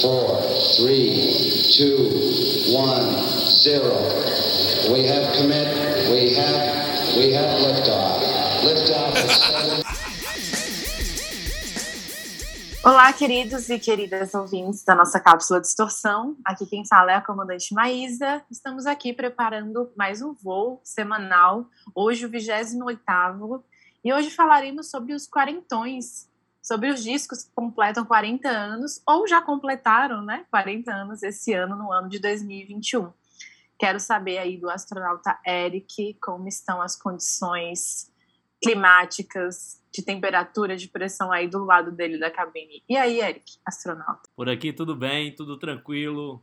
four, three, two, one, zero. We have commit. We have. We have liftoff. Liftoff. Olá, queridos e queridas ouvintes da nossa cápsula Distorção. Aqui quem fala é a comandante Maísa. Estamos aqui preparando mais um voo semanal, hoje o 28º, e hoje falaremos sobre os quarentões, sobre os discos que completam 40 anos, ou já completaram, né, 40 anos esse ano, no ano de 2021. Quero saber aí do astronauta Eric como estão as condições climáticas, de temperatura, de pressão aí do lado dele da cabine. E aí, Eric, astronauta? Por aqui tudo bem, tudo tranquilo.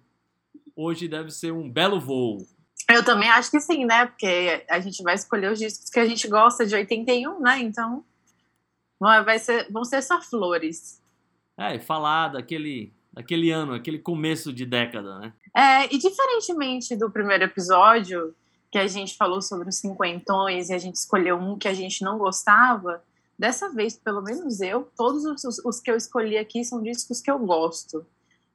Hoje deve ser um belo voo. Eu também acho que sim, né? Porque a gente vai escolher os discos que a gente gosta de 81, né? Então, não vai ser, vão ser só flores. É, e falar daquele, daquele ano, aquele começo de década, né? É, e diferentemente do primeiro episódio, que a gente falou sobre os cinquentões e a gente escolheu um que a gente não gostava, dessa vez, pelo menos eu, todos os, os que eu escolhi aqui são discos que eu gosto.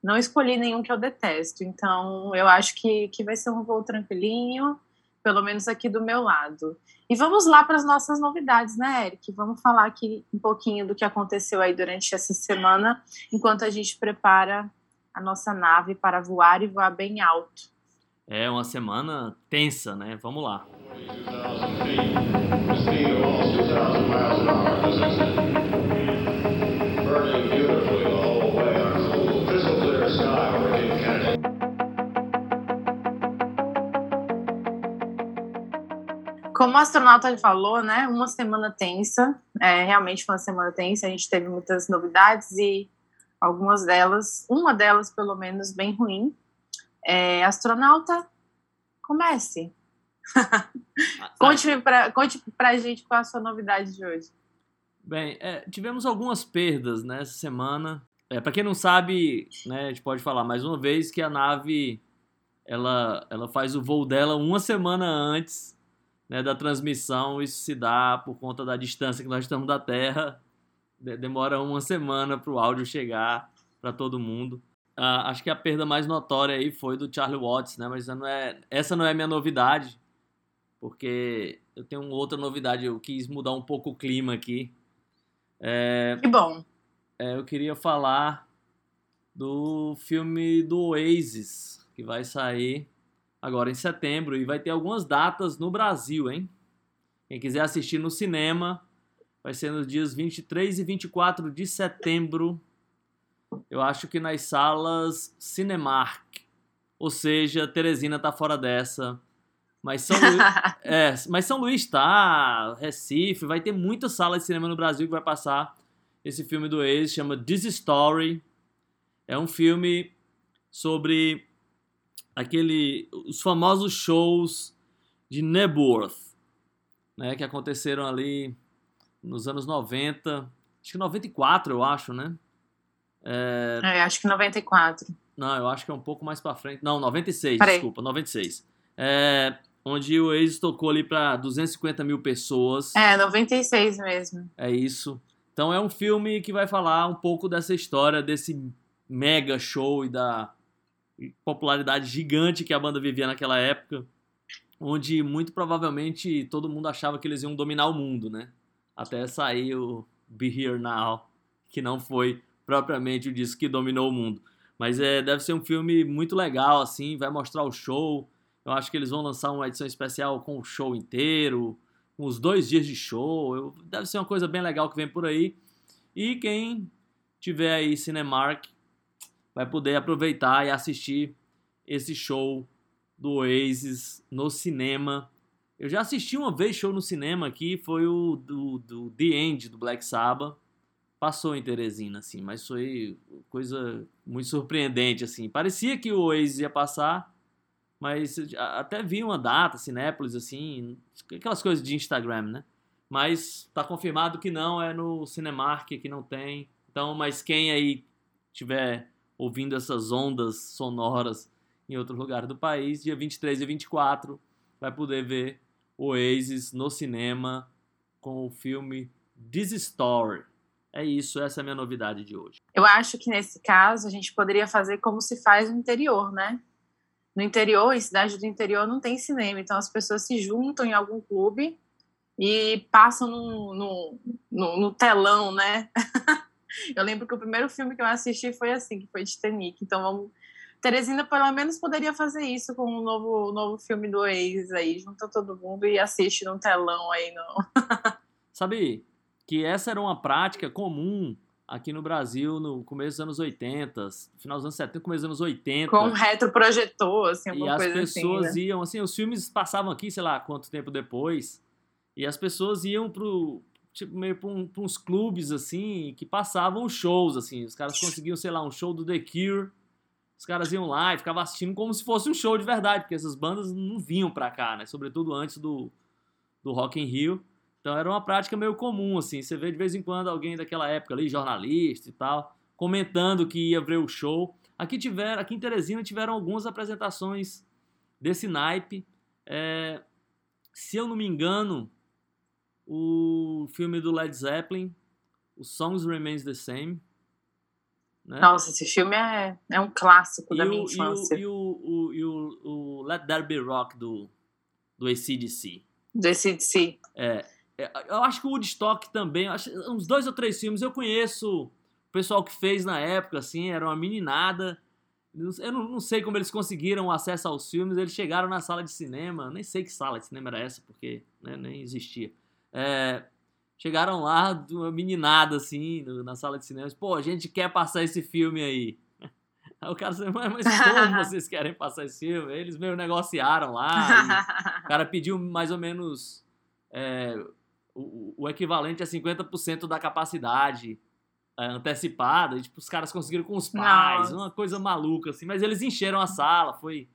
Não escolhi nenhum que eu detesto. Então, eu acho que, que vai ser um voo tranquilinho, pelo menos aqui do meu lado. E vamos lá para as nossas novidades, né, Eric? Vamos falar aqui um pouquinho do que aconteceu aí durante essa semana, enquanto a gente prepara a nossa nave para voar e voar bem alto. É uma semana tensa, né? Vamos lá. 2,000 Como o astronauta falou, né? Uma semana tensa. É, realmente foi uma semana tensa. A gente teve muitas novidades e algumas delas, uma delas pelo menos, bem ruim. É, astronauta, comece. Conte pra, conte pra gente qual a sua novidade de hoje. Bem, é, tivemos algumas perdas nessa semana. É, para quem não sabe, né, a gente pode falar mais uma vez que a nave ela, ela faz o voo dela uma semana antes né, da transmissão. Isso se dá por conta da distância que nós estamos da Terra. De- demora uma semana para o áudio chegar para todo mundo. Ah, acho que a perda mais notória aí foi do Charlie Watts, né? Mas essa não é, essa não é minha novidade, porque eu tenho outra novidade. Eu quis mudar um pouco o clima aqui. É, Que bom. é, eu queria falar do filme do Oasis, que vai sair agora em setembro e vai ter algumas datas no Brasil, hein? Quem quiser assistir no cinema, vai ser nos dias 23 e 24 de setembro. Eu acho que nas salas Cinemark. Ou seja, Teresina tá fora dessa. Mas São Luís, é, mas São Luís tá, Recife, vai ter muita sala de cinema no Brasil que vai passar esse filme do ex, chama This Story. É um filme sobre aquele os famosos shows de Nebworth, né, que aconteceram ali nos anos 90, acho que 94, eu acho, né? É, É, acho que 94. não, eu acho que é um pouco mais pra frente. Não, 96, Peraí. desculpa, 96. É, onde o Oasis tocou ali pra 250 mil pessoas. É, 96 mesmo. É isso. Então é um filme que vai falar um pouco dessa história, desse mega show e da popularidade gigante que a banda vivia naquela época, onde muito provavelmente todo mundo achava que eles iam dominar o mundo, né? Até sair o Be Here Now, que não foi propriamente o disco que dominou o mundo. Mas é, deve ser um filme muito legal, assim, vai mostrar o show. Eu acho que eles vão lançar uma edição especial com o show inteiro, com os dois dias de show. Eu- deve ser uma coisa bem legal que vem por aí. E quem tiver aí Cinemark vai poder aproveitar e assistir esse show do Oasis no cinema. Eu já assisti uma vez show no cinema aqui, foi o do, do The End, do Black Sabbath. Passou em Teresina, assim, mas foi coisa muito surpreendente, assim. Parecia que o Oasis ia passar, mas até vi uma data, Cinépolis, assim, aquelas coisas de Instagram, né? Mas tá confirmado que não, é no Cinemark, que não tem. Então, mas quem aí tiver ouvindo essas ondas sonoras em outro lugar do país, dia 23 e 24, vai poder ver Oasis no cinema com o filme This Story. É isso, essa é a minha novidade de hoje. Eu acho que nesse caso a gente poderia fazer como se faz no interior, né? No interior, em cidade do interior, não tem cinema, então as pessoas se juntam em algum clube e passam no, no, no, no telão, né? eu lembro que o primeiro filme que eu assisti foi assim, que foi Titanic. Então vamos. Teresina pelo menos poderia fazer isso com o um novo, novo filme do Oasis aí, junta todo mundo e assiste num telão aí, não. Sabe que essa era uma prática comum aqui no Brasil no começo dos anos 80, final dos anos 70, começo dos anos 80. Com um retroprojetor, assim, alguma e coisa as pessoas assim, né? iam, assim, os filmes passavam aqui, sei lá, quanto tempo depois, e as pessoas iam pro, tipo, meio pra, um, pra uns clubes, assim, que passavam shows, assim, os caras conseguiam, sei lá, um show do The Cure, os caras iam lá e ficavam assistindo como se fosse um show de verdade, porque essas bandas não vinham pra cá, né, sobretudo antes do, do Rock in Rio, então era uma prática meio comum, assim. Você vê de vez em quando alguém daquela época ali, jornalista e tal, comentando que ia ver o show. Aqui tiveram, aqui em Teresina tiveram algumas apresentações desse naipe. É, se eu não me engano, o filme do Led Zeppelin, o Songs Remains the Same. Né? Nossa, esse filme é, é um clássico e da o, minha infância. E o, e o, e o, o Let There Be Rock do, do ACDC. Do ACDC. É, eu acho que o Woodstock também, acho, uns dois ou três filmes eu conheço o pessoal que fez na época, assim, era uma meninada. Eu não, não, sei como eles conseguiram acesso aos filmes, eles chegaram na sala de cinema, nem sei que sala de cinema era essa, porque né, nem existia. É, chegaram lá, uma meninada, assim, na sala de cinema, pô, a gente quer passar esse filme aí. Aí o cara disse, mas como vocês querem passar esse filme? Eles meio negociaram lá, o cara pediu mais ou menos... É, o, o equivalente a 50% da capacidade é, antecipada. E, tipo, os caras conseguiram com os pais, Nossa. uma coisa maluca, assim. Mas eles encheram a sala, foi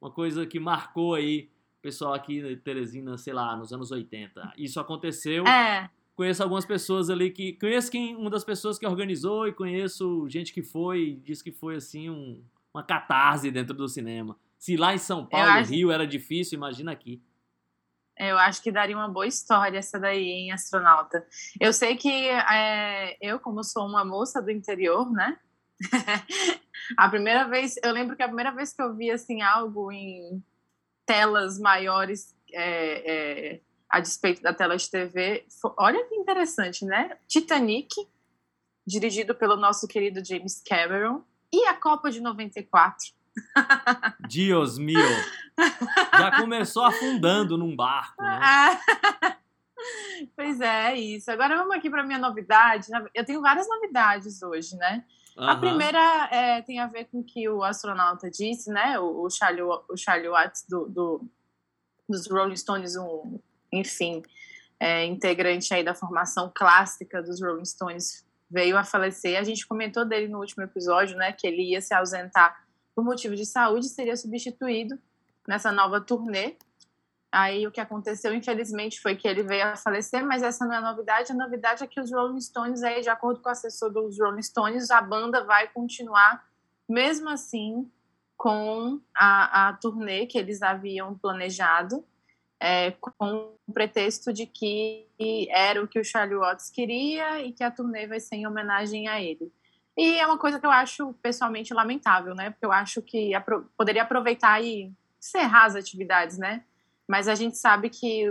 uma coisa que marcou aí pessoal aqui de Teresina, sei lá, nos anos 80. Isso aconteceu. É. Conheço algumas pessoas ali que. Conheço quem, uma das pessoas que organizou e conheço gente que foi e disse que foi assim um, uma catarse dentro do cinema. Se lá em São Paulo, acho... Rio, era difícil, imagina aqui. Eu acho que daria uma boa história essa daí, em astronauta. Eu sei que é, eu, como sou uma moça do interior, né? a primeira vez, eu lembro que a primeira vez que eu vi assim algo em telas maiores é, é, a despeito da tela de TV, olha que interessante, né? Titanic, dirigido pelo nosso querido James Cameron, e a Copa de 94. Dios mio. Já começou afundando num barco, né? pois é, isso. Agora vamos aqui para minha novidade. Eu tenho várias novidades hoje, né? Uhum. A primeira é, tem a ver com o que o astronauta disse, né? O, o, Charlie, o Charlie Watts do, do, dos Rolling Stones, um, enfim, é, integrante aí da formação clássica dos Rolling Stones, veio a falecer. A gente comentou dele no último episódio, né? Que ele ia se ausentar por motivo de saúde, seria substituído nessa nova turnê. Aí o que aconteceu, infelizmente, foi que ele veio a falecer, mas essa não é a novidade. A novidade é que os Rolling Stones, aí, de acordo com o assessor dos Rolling Stones, a banda vai continuar, mesmo assim, com a, a turnê que eles haviam planejado, é, com o pretexto de que era o que o Charlie Watts queria e que a turnê vai ser em homenagem a ele. E é uma coisa que eu acho pessoalmente lamentável, né? Porque eu acho que apro poderia aproveitar e encerrar as atividades, né? Mas a gente sabe que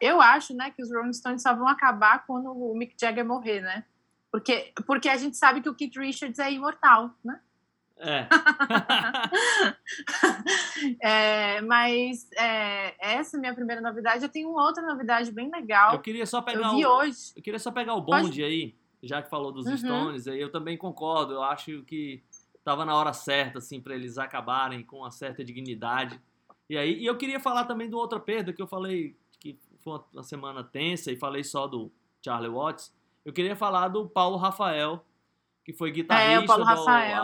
eu acho, né, que os Rolling Stones só vão acabar quando o Mick Jagger morrer, né? Porque porque a gente sabe que o Keith Richards é imortal, né? É. é mas é, essa é a minha primeira novidade. Eu tenho uma outra novidade bem legal. Eu queria só pegar eu vi o, hoje. Eu queria só pegar o bonde Pode... aí já que falou dos Uhum. Stones, aí eu também concordo. Eu acho que estava na hora certa, assim, para eles acabarem com uma certa dignidade. E aí, e eu queria falar também de outra perda que eu falei que foi uma semana tensa e falei só do Charlie Watts. Eu queria falar do Paulo Rafael, que foi guitarrista Paulo do,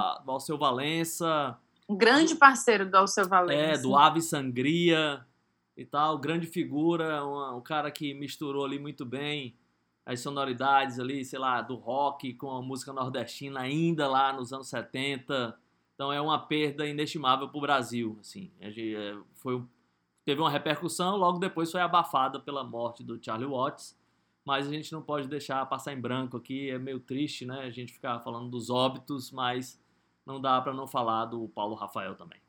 a- do Alceu Valença, Um grande parceiro do Alceu Valença. é, do Ave Sangria e tal, grande figura, uma- um cara que misturou ali muito bem as sonoridades ali, sei lá, do rock com a música nordestina ainda lá nos anos 70. Então é uma perda inestimável para o Brasil, assim. É, foi, teve uma repercussão, logo depois foi abafada pela morte do Charlie Watts. mas a gente não pode deixar passar em branco aqui, é meio triste, né? A gente ficar falando dos óbitos, mas não dá para não falar do Paulo Rafael também.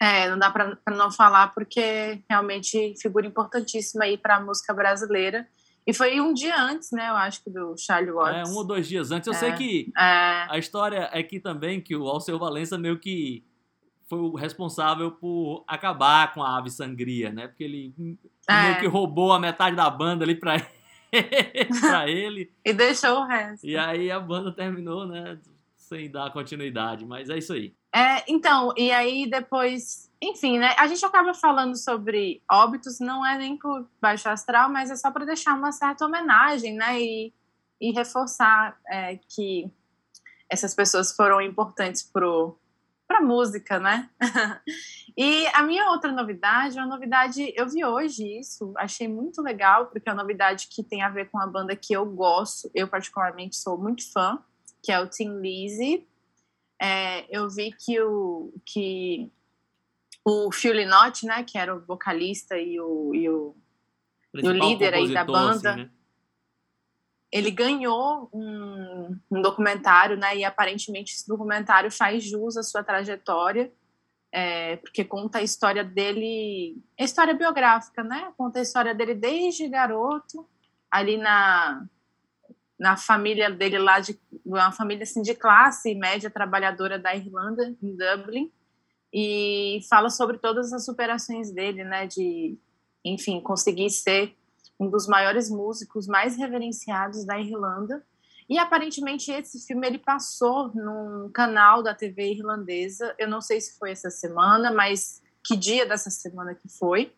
É, não dá para não falar porque realmente figura importantíssima aí para a música brasileira. E foi um dia antes, né? Eu acho que do Charlie Watts. É, um ou dois dias antes. Eu É, sei que É, a história é que também que o Alceu Valença meio que foi o responsável por acabar com a Ave Sangria, né? Porque ele É. meio que roubou a metade da banda ali pra, pra ele. e deixou o resto. E aí a banda terminou, né? Sem dar continuidade. Mas é isso aí. É, então, e aí depois, enfim, né? A gente acaba falando sobre óbitos, não é nem por baixo astral, mas é só para deixar uma certa homenagem, né? E, e reforçar é, que essas pessoas foram importantes pro para música, né? e a minha outra novidade, uma novidade, eu vi hoje isso, achei muito legal, porque é uma novidade que tem a ver com uma banda que eu gosto, eu particularmente sou muito fã, que é o Tim Lizzy. É, eu vi que o, que o Phil Lynott, né, que era o vocalista e o, e o Principal líder aí da banda. assim, né? ele ganhou um, um documentário, né? E aparentemente esse documentário faz jus à sua trajetória, é, porque conta a história dele, a história biográfica, né? Conta a história dele desde garoto, ali na na família dele lá de uma família assim de classe média trabalhadora da Irlanda, em Dublin, e fala sobre todas as superações dele, né? De, enfim, conseguir ser um dos maiores músicos mais reverenciados da Irlanda. E aparentemente esse filme ele passou num canal da TV irlandesa. Eu não sei se foi essa semana, mas que dia dessa semana que foi.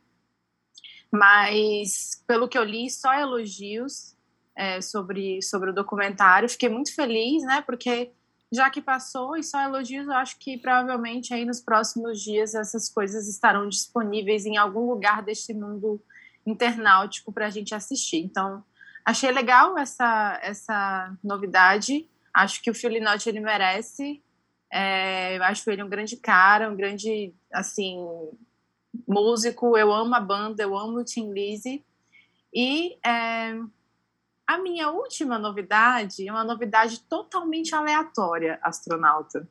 Mas pelo que eu li, só elogios é, sobre sobre o documentário. Fiquei muito feliz, né? Porque já que passou e só elogios, eu acho que provavelmente aí nos próximos dias essas coisas estarão disponíveis em algum lugar deste mundo internautico para a gente assistir. Então, achei legal essa, essa novidade. Acho que o Phil Lynott, ele merece. É, acho ele um grande cara, um grande, assim, músico. Eu amo a banda, eu amo o Tim Lizzy. E é, a minha última novidade é uma novidade totalmente aleatória, astronauta.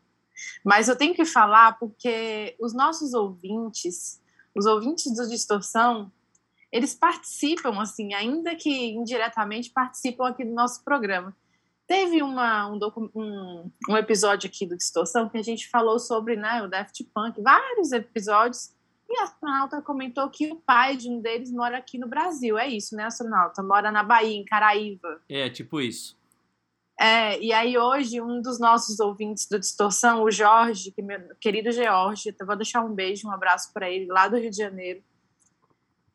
Mas eu tenho que falar porque os nossos ouvintes, os ouvintes do Distorção, eles participam, assim, ainda que indiretamente participam aqui do nosso programa. Teve uma, um, um, um, episódio aqui do Distorção que a gente falou sobre né, o Daft Punk, vários episódios, e a astronauta comentou que o pai de um deles mora aqui no Brasil. É isso, né, astronauta? Mora na Bahia, em Caraíva. É, tipo isso. É, e aí hoje um dos nossos ouvintes do Distorção, o Jorge, que meu querido George, eu vou deixar um beijo, um abraço para ele, lá do Rio de Janeiro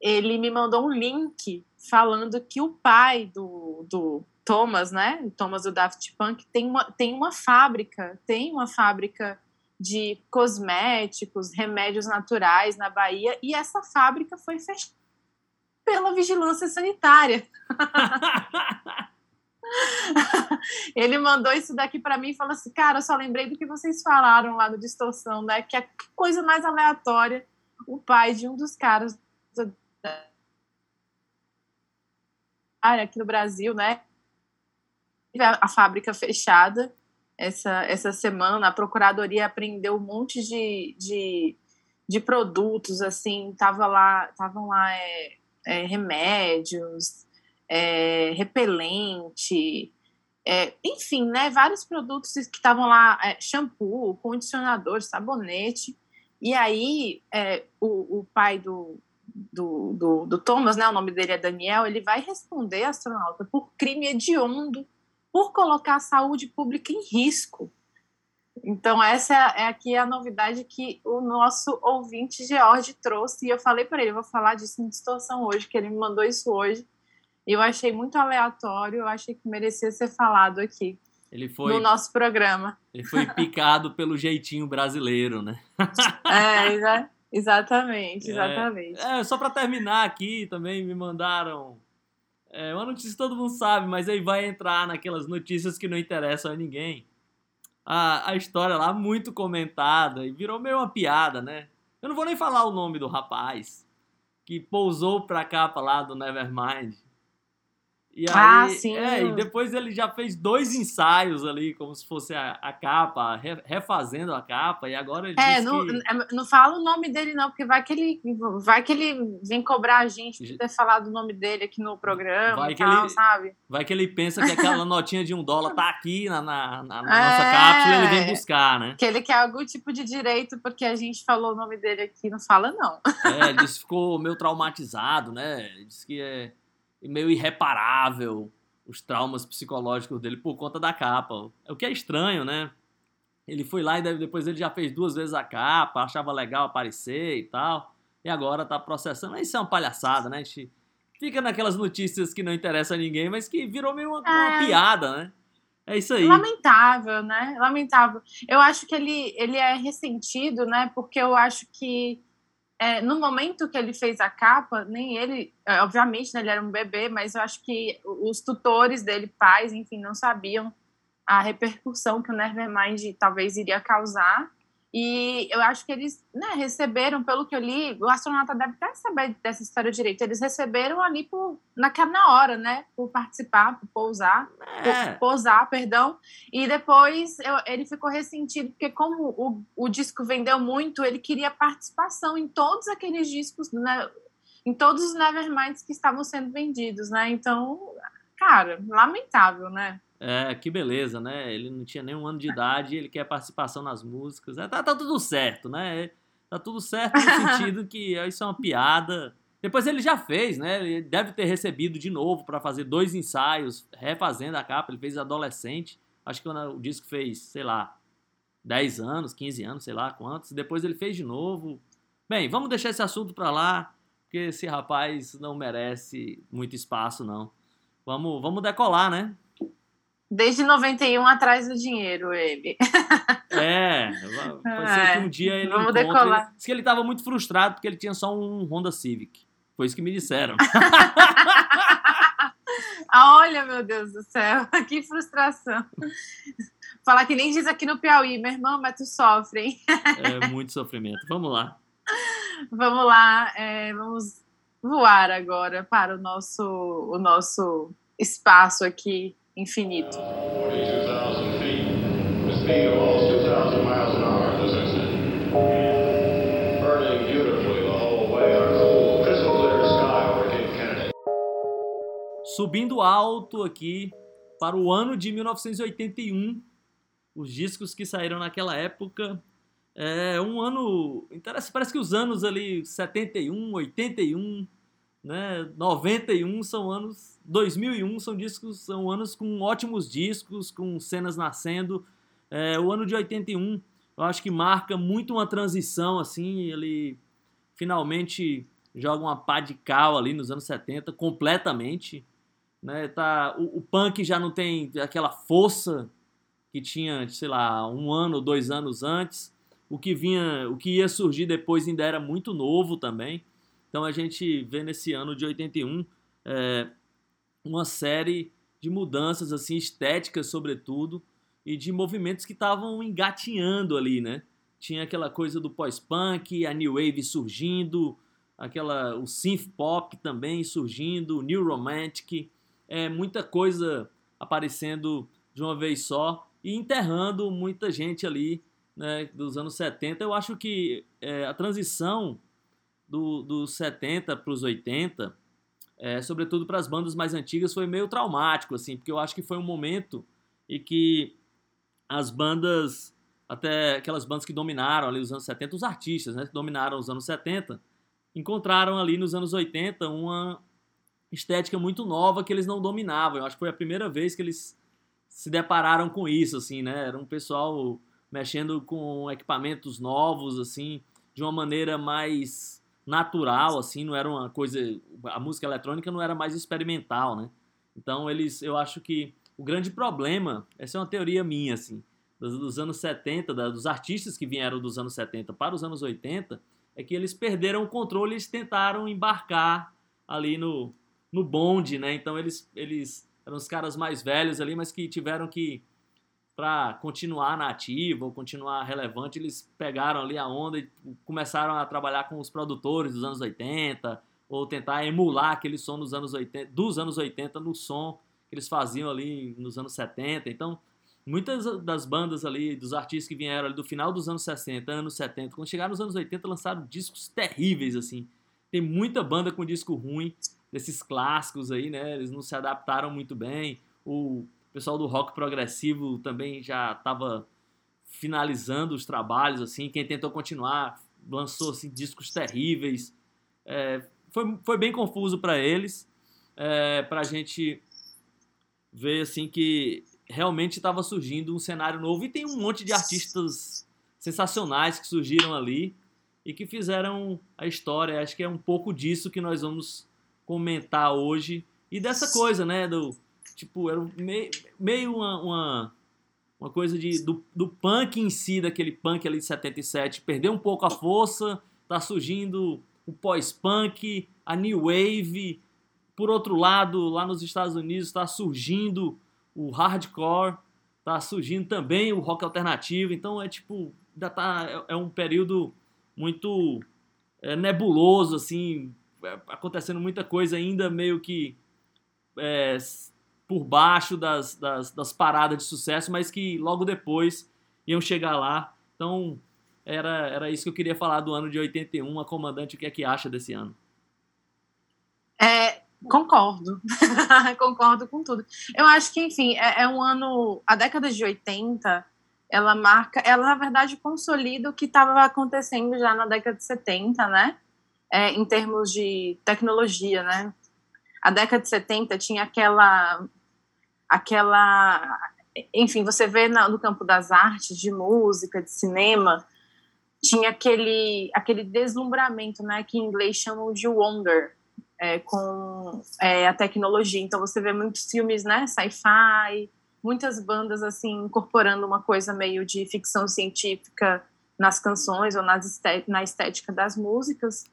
ele me mandou um link falando que o pai do, do Thomas, né, o Thomas do Daft Punk, tem uma, tem uma fábrica, tem uma fábrica de cosméticos, remédios naturais na Bahia, e essa fábrica foi fechada pela vigilância sanitária. Ele mandou isso daqui para mim e falou assim: Cara, eu só lembrei do que vocês falaram lá no Distorção, né? Que é coisa mais aleatória. O pai de um dos caras área aqui no Brasil, né? A fábrica fechada essa, essa semana, a Procuradoria apreendeu um monte de, de, de produtos, assim, tava lá, estavam lá é, é, remédios, é, repelente, é, enfim, né? Vários produtos que estavam lá, é, shampoo, condicionador, sabonete. E aí, é, o, o pai do, do, do, do, Thomas, né, o nome dele é Daniel, ele vai responder, astronauta, por crime hediondo, por colocar a saúde pública em risco. Então, essa é, é aqui a novidade que o nosso ouvinte George trouxe, e eu falei para ele, vou falar disso em distorção hoje, que ele me mandou isso hoje, e eu achei muito aleatório, eu achei que merecia ser falado aqui. Ele foi, no nosso programa. Ele foi picado pelo jeitinho brasileiro, né? é, exatamente. Exatamente, exatamente. É, é só para terminar aqui, também me mandaram é, uma notícia que todo mundo sabe, mas aí vai entrar naquelas notícias que não interessam a ninguém. A, a história lá, muito comentada, e virou meio uma piada, né? Eu não vou nem falar o nome do rapaz que pousou pra capa lá do Nevermind. E aí, Ah, sim. É, e depois ele já fez dois ensaios ali, como se fosse a, a capa, re- refazendo a capa, e agora ele É, não, que... não fala o nome dele, não, porque vai que ele vai que ele vem cobrar a gente por ter falado o nome dele aqui no programa Vai e que tal, ele- sabe? Vai que ele pensa que aquela notinha de um dólar tá aqui na, na, na- na É. nossa cápsula e ele vem buscar, né? Que ele quer algum tipo de direito porque a gente falou o nome dele aqui, não fala não. É, ele disse que ficou meio traumatizado, né? Ele Disse que é meio irreparável os traumas psicológicos dele por conta da capa. O que é estranho, né? Ele foi lá e depois ele já fez duas vezes a capa, achava legal aparecer e tal. E agora tá processando. Mas Isso é uma palhaçada, né? A gente fica naquelas notícias que não interessam a ninguém, mas que virou meio uma, uma É. piada, né? É isso aí. Lamentável, né? Lamentável. Eu acho que ele, ele é ressentido, né? Porque eu acho que é, no momento que ele fez a capa, nem ele, é, obviamente, né, ele era um bebê, mas eu acho que os tutores dele, pais, enfim, não sabiam a repercussão que o Nevermind talvez iria causar. E eu acho que eles né, receberam, pelo que eu li, o astronauta deve até saber dessa história direito. Eles receberam ali por, naquela na hora, né? Por participar, por pousar É. posar, perdão, e depois eu- ele ficou ressentido, porque como o, o disco vendeu muito, ele queria participação em todos aqueles discos, né, em todos os Neverminds que estavam sendo vendidos, né, então, cara, lamentável, né. É, que beleza, né? Ele não tinha nenhum ano de idade, ele quer participação nas músicas. É, tá, tá tudo certo, né? Tá tudo certo no sentido que isso é uma piada. Depois ele já fez, né? Ele deve ter recebido de novo para fazer dois ensaios, refazendo a capa. Ele fez adolescente. Acho que o disco fez, sei lá, 10 anos, 15 anos, sei lá quantos. Depois ele fez de novo. Bem, vamos deixar esse assunto para lá, porque esse rapaz não merece muito espaço, não. Vamos, vamos decolar, né? Desde 91 atrás do dinheiro, ele. É, pode ser que um dia ele Vamos encontre... decolar. Diz que ele estava muito frustrado porque ele tinha só um Honda Civic. Foi isso que me disseram. Ah, Olha, meu Deus do céu, que frustração. Falar que nem diz aqui no Piauí, meu irmão, mas tu sofre, hein? É muito sofrimento. Vamos lá. Vamos lá, é, vamos voar agora para o nosso, o nosso espaço aqui infinito. 42,000 feet. The speed of almost 2,000 miles an hour, as I said. Burning beautifully the whole way on a cool, crystal clear sky over Cape Kennedy. Subindo alto aqui para o ano de 1981. Os discos que saíram naquela época. É um ano. Parece que os anos ali 71, 81, né, 91 são anos 2001 são discos são anos com ótimos discos, com cenas nascendo. É, o ano de 81, eu acho que marca muito uma transição assim, ele finalmente joga uma pá de cal ali nos anos 70 completamente, né? Tá, o, o punk já não tem aquela força que tinha, sei lá, um ano ou dois anos antes. O que vinha, o que ia surgir depois ainda era muito novo também. Então a gente vê nesse ano de 81 é, uma série de mudanças assim estéticas, sobretudo, e de movimentos que estavam engatinhando ali, né? Tinha aquela coisa do pós-punk, a new wave surgindo, aquela o synth pop também surgindo, o new romantic, é muita coisa aparecendo de uma vez só e enterrando muita gente ali, né, dos anos 70. Eu acho que é, a transição do, dos 70 para os 80, é, sobretudo para as bandas mais antigas, foi meio traumático, assim, porque eu acho que foi um momento em que as bandas, até aquelas bandas que dominaram ali os anos 70, os artistas, né, que dominaram os anos 70, encontraram ali nos anos 80 uma estética muito nova que eles não dominavam. Eu acho que foi a primeira vez que eles se depararam com isso, assim, né? Era um pessoal mexendo com equipamentos novos, assim, de uma maneira mais natural, assim, não era uma coisa... A música eletrônica não era mais experimental, né? Então, eles... Eu acho que o grande problema, essa é uma teoria minha, assim, dos, dos anos 70, da, dos artistas que vieram dos anos 70 para os anos 80, é que eles perderam o controle e eles tentaram embarcar ali no, no bonde, né? Então eles, eles eram os caras mais velhos ali, mas que tiveram que, para continuar na ativa ou continuar relevante, eles pegaram ali a onda e começaram a trabalhar com os produtores dos anos 80, ou tentar emular aquele som dos anos 80, dos anos 80 no som que eles faziam ali nos anos 70. Então, muitas das bandas ali, dos artistas que vieram ali do final dos anos 60, anos 70, quando chegaram nos anos 80, lançaram discos terríveis, assim. Tem muita banda com disco ruim, desses clássicos aí, né? Eles não se adaptaram muito bem. O pessoal do rock progressivo também já estava finalizando os trabalhos, assim. Quem tentou continuar lançou assim, discos terríveis. É, foi, foi bem confuso para eles, é, para a gente ver assim que realmente estava surgindo um cenário novo e tem um monte de artistas sensacionais que surgiram ali e que fizeram a história. Acho que é um pouco disso que nós vamos comentar hoje e dessa coisa, né, do tipo era meio, meio uma, uma, uma coisa de do, do punk em si, daquele punk ali de 77, perdeu um pouco a força, tá surgindo o pós-punk, a new wave. Por outro lado, lá nos Estados Unidos está surgindo o hardcore, tá surgindo também o rock alternativo, então é tipo, ainda tá, é, é um período muito é, nebuloso, assim, é, acontecendo muita coisa ainda meio que é, por baixo das, das, das, paradas de sucesso, mas que logo depois iam chegar lá. Então, era, era isso que eu queria falar do ano de 81. A comandante, o que é que acha desse ano? É, Concordo, concordo com tudo. Eu acho que, enfim, é, é, um ano. A década de 80, ela marca, ela na verdade consolida o que estava acontecendo já na década de 70, né? É, em termos de tecnologia, né? A década de 70 tinha aquela. Aquela enfim, você vê no campo das artes, de música, de cinema, tinha aquele, aquele deslumbramento, né? Que em inglês chamam de wonder é, com é, a tecnologia. Então você vê muitos filmes, né, sci-fi, muitas bandas assim incorporando uma coisa meio de ficção científica nas canções ou nas na estética das músicas.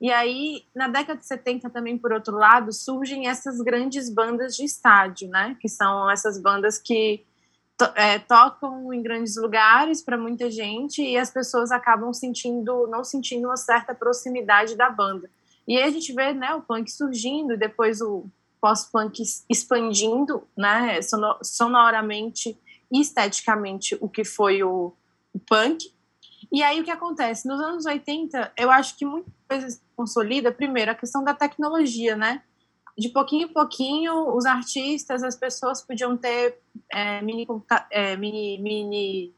E aí, na década de 70 também, por outro lado, surgem essas grandes bandas de estádio, né? Que são essas bandas que to é, tocam em grandes lugares para muita gente e as pessoas acabam sentindo, não sentindo uma certa proximidade da banda. E aí a gente vê né, o punk surgindo, depois o pós-punk expandindo né, sonoramente e esteticamente o que foi o, o, punk. E aí o que acontece? Nos anos 80, eu acho que muita coisa se consolida, primeiro, a questão da tecnologia, né? De pouquinho em pouquinho, os artistas, as pessoas podiam ter é, mini, é, mini, mini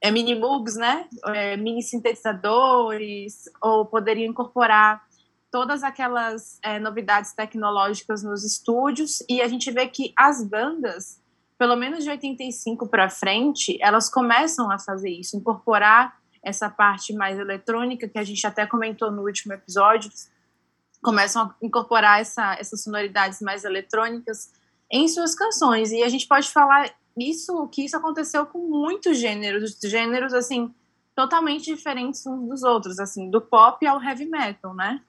é, mini né? É, mini sintetizadores, ou poderiam incorporar todas aquelas é, novidades tecnológicas nos estúdios e a gente vê que as bandas, pelo menos de 85 para frente, elas começam a fazer isso, incorporar essa parte mais eletrônica que a gente até comentou no último episódio, começam a incorporar essa, essas sonoridades mais eletrônicas em suas canções e a gente pode falar isso que isso aconteceu com muitos gêneros, gêneros assim totalmente diferentes uns dos outros, assim do pop ao heavy metal, né?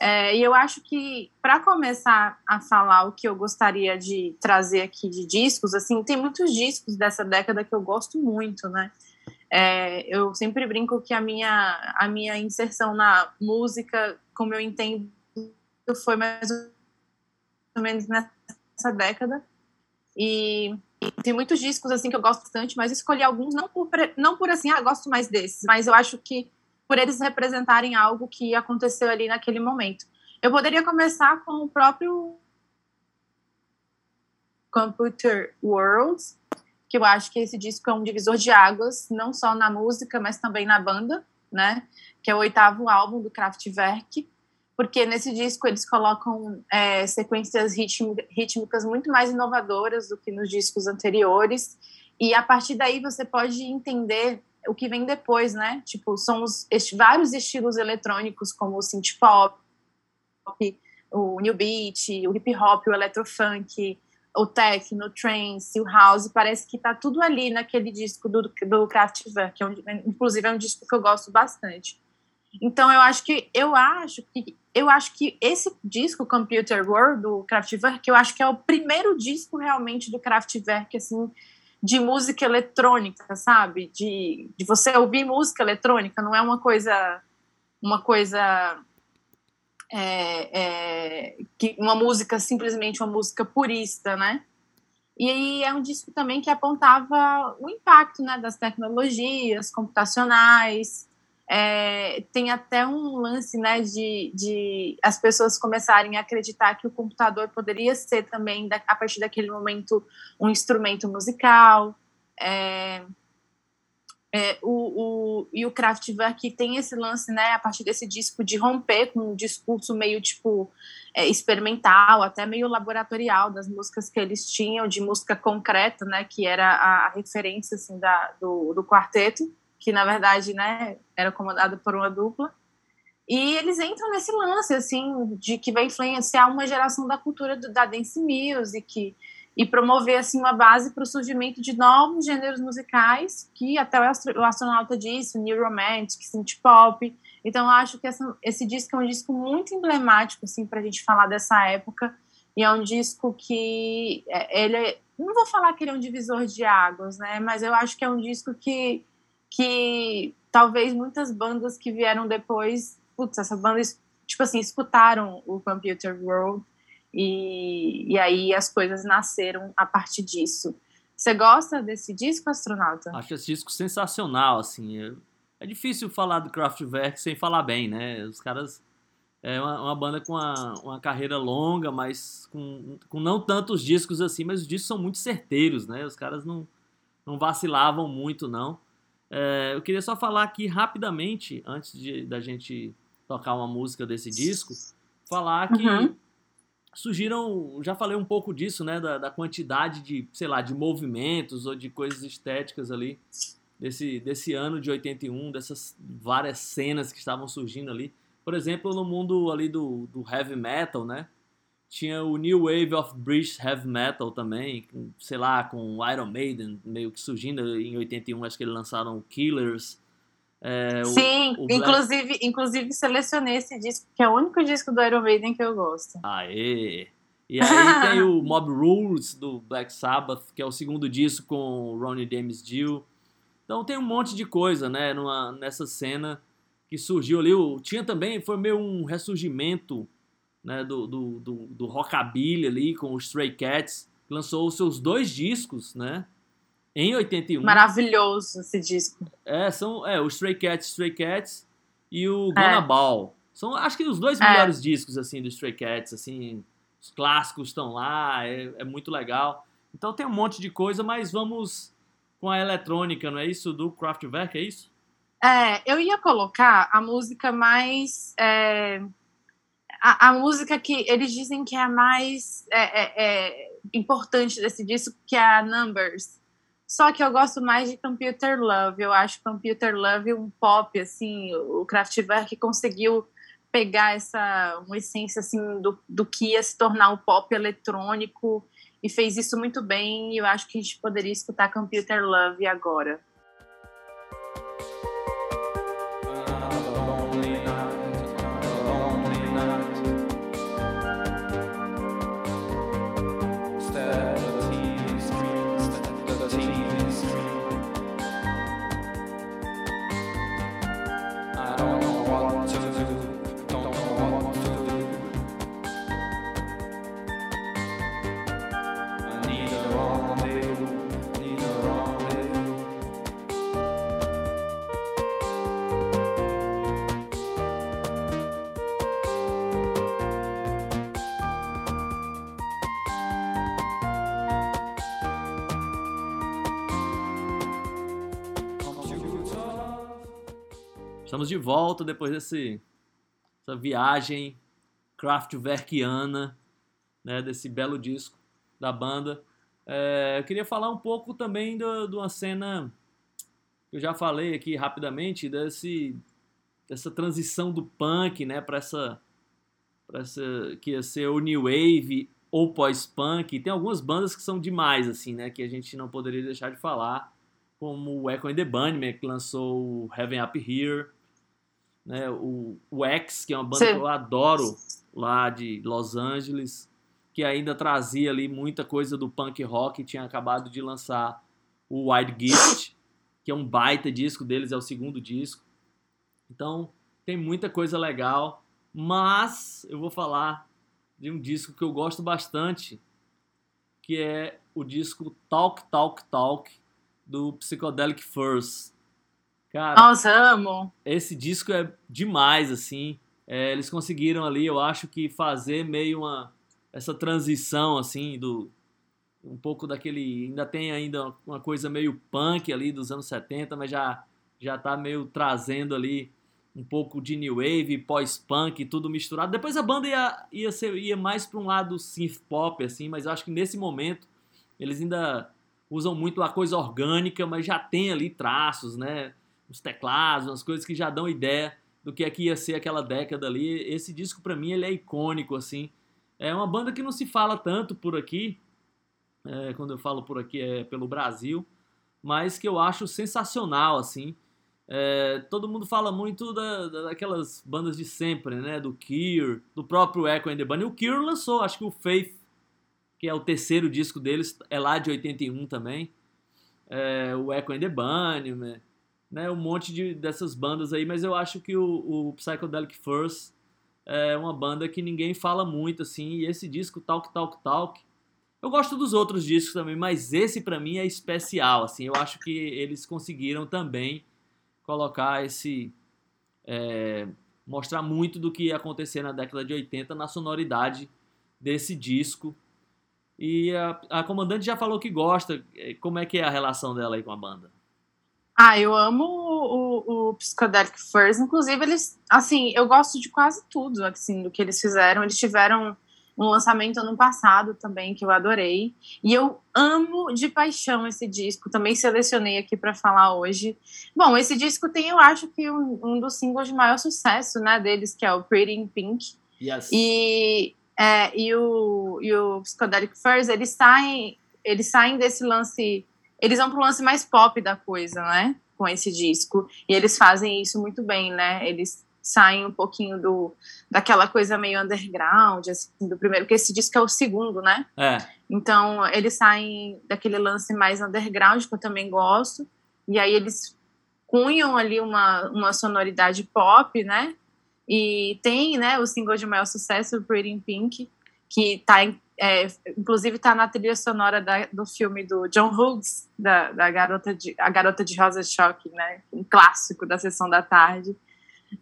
É, e eu acho que, para começar a falar o que eu gostaria de trazer aqui de discos, assim, tem muitos discos dessa década que eu gosto muito, né? É, eu sempre brinco que a minha, a minha inserção na música, como eu entendo, foi mais ou menos nessa década. E tem muitos discos assim que eu gosto bastante, mas escolhi alguns não por, não por assim, ah, gosto mais desses, mas eu acho que por eles representarem algo que aconteceu ali naquele momento. Eu poderia começar com o próprio Computer Worlds, que eu acho que esse disco é um divisor de águas, não só na música, mas também na banda, né? Que é o oitavo álbum do Kraftwerk, porque nesse disco eles colocam é, sequências rítmicas muito mais inovadoras do que nos discos anteriores, e a partir daí você pode entender o que vem depois, né? Tipo, são os, vários estilos eletrônicos, como o synth pop, o new beat, o hip hop, o electrofunk, o techno, o trance, o house, parece que tá tudo ali naquele disco do, do Kraftwerk, que é um, inclusive é um disco que eu gosto bastante. Então eu acho que eu acho que eu acho que esse disco Computer World do Kraftwerk, eu acho que é o primeiro disco realmente do Kraftwerk assim de música eletrônica, sabe? De, de você ouvir música eletrônica, não é uma coisa uma coisa é, é, que uma música simplesmente uma música purista, né? E aí é um disco também que apontava o impacto né, das tecnologias computacionais. É, tem até um lance né, de, de as pessoas começarem a acreditar que o computador poderia ser também, a partir daquele momento, um instrumento musical. É, é, o, o, e o Kraftwerk tem esse lance, né, a partir desse disco, de romper com um discurso meio, tipo, é, experimental, até meio laboratorial das músicas que eles tinham, de música concreta, né, que era a, referência, assim, da, do, do quarteto, que, na verdade, né, era comandado por uma dupla. E eles entram nesse lance, assim, de que vai influenciar uma geração da cultura do, da dance music, e promover assim uma base para o surgimento de novos gêneros musicais que até o astronauta disse, new romantic, synth pop. Então acho que essa, esse disco é um disco muito emblemático assim para a gente falar dessa época e é um disco que é, ele é, não vou falar que ele é um divisor de águas, né? Mas eu acho que é um disco que que talvez muitas bandas que vieram depois, putz, essa banda tipo assim escutaram o Computer World e, e aí as coisas nasceram a partir disso. Você gosta desse disco, astronauta? Acho esse disco sensacional, assim. É, é difícil falar do Kraftwerk sem falar bem, né? Os caras é uma, uma banda com uma, uma, carreira longa, mas com, com não tantos discos assim, mas os discos são muito certeiros, né? Os caras não, não vacilavam muito, não. É, eu queria só falar aqui rapidamente, antes de, da gente tocar uma música desse disco, falar que uhum surgiram, já falei um pouco disso, né, da, da, quantidade de, sei lá, de movimentos ou de coisas estéticas ali desse, desse ano de 81, dessas várias cenas que estavam surgindo ali. Por exemplo, no mundo ali do, do heavy metal, né, tinha o New Wave of British Heavy Metal também, sei lá, com Iron Maiden meio que surgindo em 81, acho que eles lançaram Killers, é, Sim, o, o inclusive, inclusive selecionei esse disco, que é o único disco do Iron Maiden que eu gosto. Aê! E aí tem o Mob Rules do Black Sabbath, que é o segundo disco com o Ronnie James Dio. Então tem um monte de coisa, né, numa, nessa cena que surgiu ali. O, tinha também, foi meio um ressurgimento né, do, do, do, do rockabilly ali com os Stray Cats, que lançou os seus dois discos, né? Em 81. Maravilhoso esse disco. É, são é, o Stray Cats, Stray Cats e o Gonna é. Ball. São, acho que os dois é. melhores discos, assim, do Stray Cats, assim, os clássicos estão lá, é, é, muito legal. Então tem um monte de coisa, mas vamos com a eletrônica, não é isso? Do Kraftwerk, é isso? É, eu ia colocar a música mais... É, a, a, música que eles dizem que é a mais é, é, é importante desse disco, que é a Numbers. Só que eu gosto mais de Computer Love. Eu acho Computer Love um pop, assim, o Kraftwerk conseguiu pegar essa uma essência assim do, do que ia se tornar o pop eletrônico e fez isso muito bem. E eu acho que a gente poderia escutar Computer Love agora. Estamos de volta depois desse, dessa viagem Kraftwerkiana, né, desse belo disco da banda. É, eu queria falar um pouco também de uma cena que eu já falei aqui rapidamente, desse, dessa transição do punk né, para essa, essa que ia ser o New Wave ou pós-punk. Tem algumas bandas que são demais, assim, né, que a gente não poderia deixar de falar, como o Echo and the Bunnymen, que lançou o Heaven Up Here, né? O, o X, que é uma banda Sim. que eu adoro lá de Los Angeles, que ainda trazia ali muita coisa do punk rock, tinha acabado de lançar o Wild Gift, que é um baita disco deles, é o segundo disco. Então, tem muita coisa legal, Mas eu vou falar de um disco que eu gosto bastante, que é o disco Talk Talk Talk do Psychedelic Furs. Cara, Nossa, amo. esse disco é demais, assim. É, eles conseguiram ali, eu acho que fazer meio uma essa transição assim do um pouco daquele, ainda tem ainda uma coisa meio punk ali dos anos 70, mas já já tá meio trazendo ali um pouco de new wave, pós-punk, tudo misturado. Depois a banda ia ia, ser, ia mais para um lado synth pop assim, mas eu acho que nesse momento eles ainda usam muito a coisa orgânica, mas já tem ali traços, né? Os teclados, umas coisas que já dão ideia do que é que ia ser aquela década ali. Esse disco para mim ele é icônico assim. É uma banda que não se fala tanto por aqui. É, quando eu falo por aqui é pelo Brasil, mas que eu acho sensacional assim. É, todo mundo fala muito da- daquelas bandas de sempre, né? Do Cure, do próprio Echo and the Bunny. O Cure lançou, acho que o Faith, que é o terceiro disco deles, é lá de 81 também. É, o Echo and the Bunny, né? Né, Um monte de, dessas bandas aí, mas eu acho que o, o Psychedelic Furs é uma banda que ninguém fala muito, assim. E esse disco, Talk Talk Talk, eu gosto dos outros discos também, mas esse pra mim é especial, assim. Eu acho que eles conseguiram também colocar esse. é, mostrar muito do que ia acontecer na década de 80 na sonoridade desse disco. E a, a comandante já falou que gosta. Eh, Como é que é a relação dela aí com a banda? Ah, eu amo o, o, o Psychedelic Furs. Inclusive, eles, assim, eu gosto de quase tudo, assim, do que eles fizeram. Eles tiveram um lançamento ano passado também, que eu adorei. E eu amo de paixão esse disco. Também selecionei aqui para falar hoje. Bom, esse disco tem, eu acho que um, um dos singles de maior sucesso, né, deles, que é o Pretty in Pink. Yes. E, é, e, o, e o Psychedelic Furs, eles saem, eles saem desse lance. Eles vão pro lance mais pop da coisa, né? Com esse disco. E eles fazem isso muito bem, né? Eles saem um pouquinho do daquela coisa meio underground, assim, do primeiro, porque esse disco é o segundo, né? É, Então, eles saem daquele lance mais underground, que eu também gosto, e aí eles cunham ali uma, uma sonoridade pop, né? E tem, né, o single de maior sucesso, o Pretty in Pink, que tá, em- é, inclusive tá na trilha sonora da- do filme do John Hughes, da, da garota de, A Garota de Rosa Choque, né? Um clássico da Sessão da Tarde.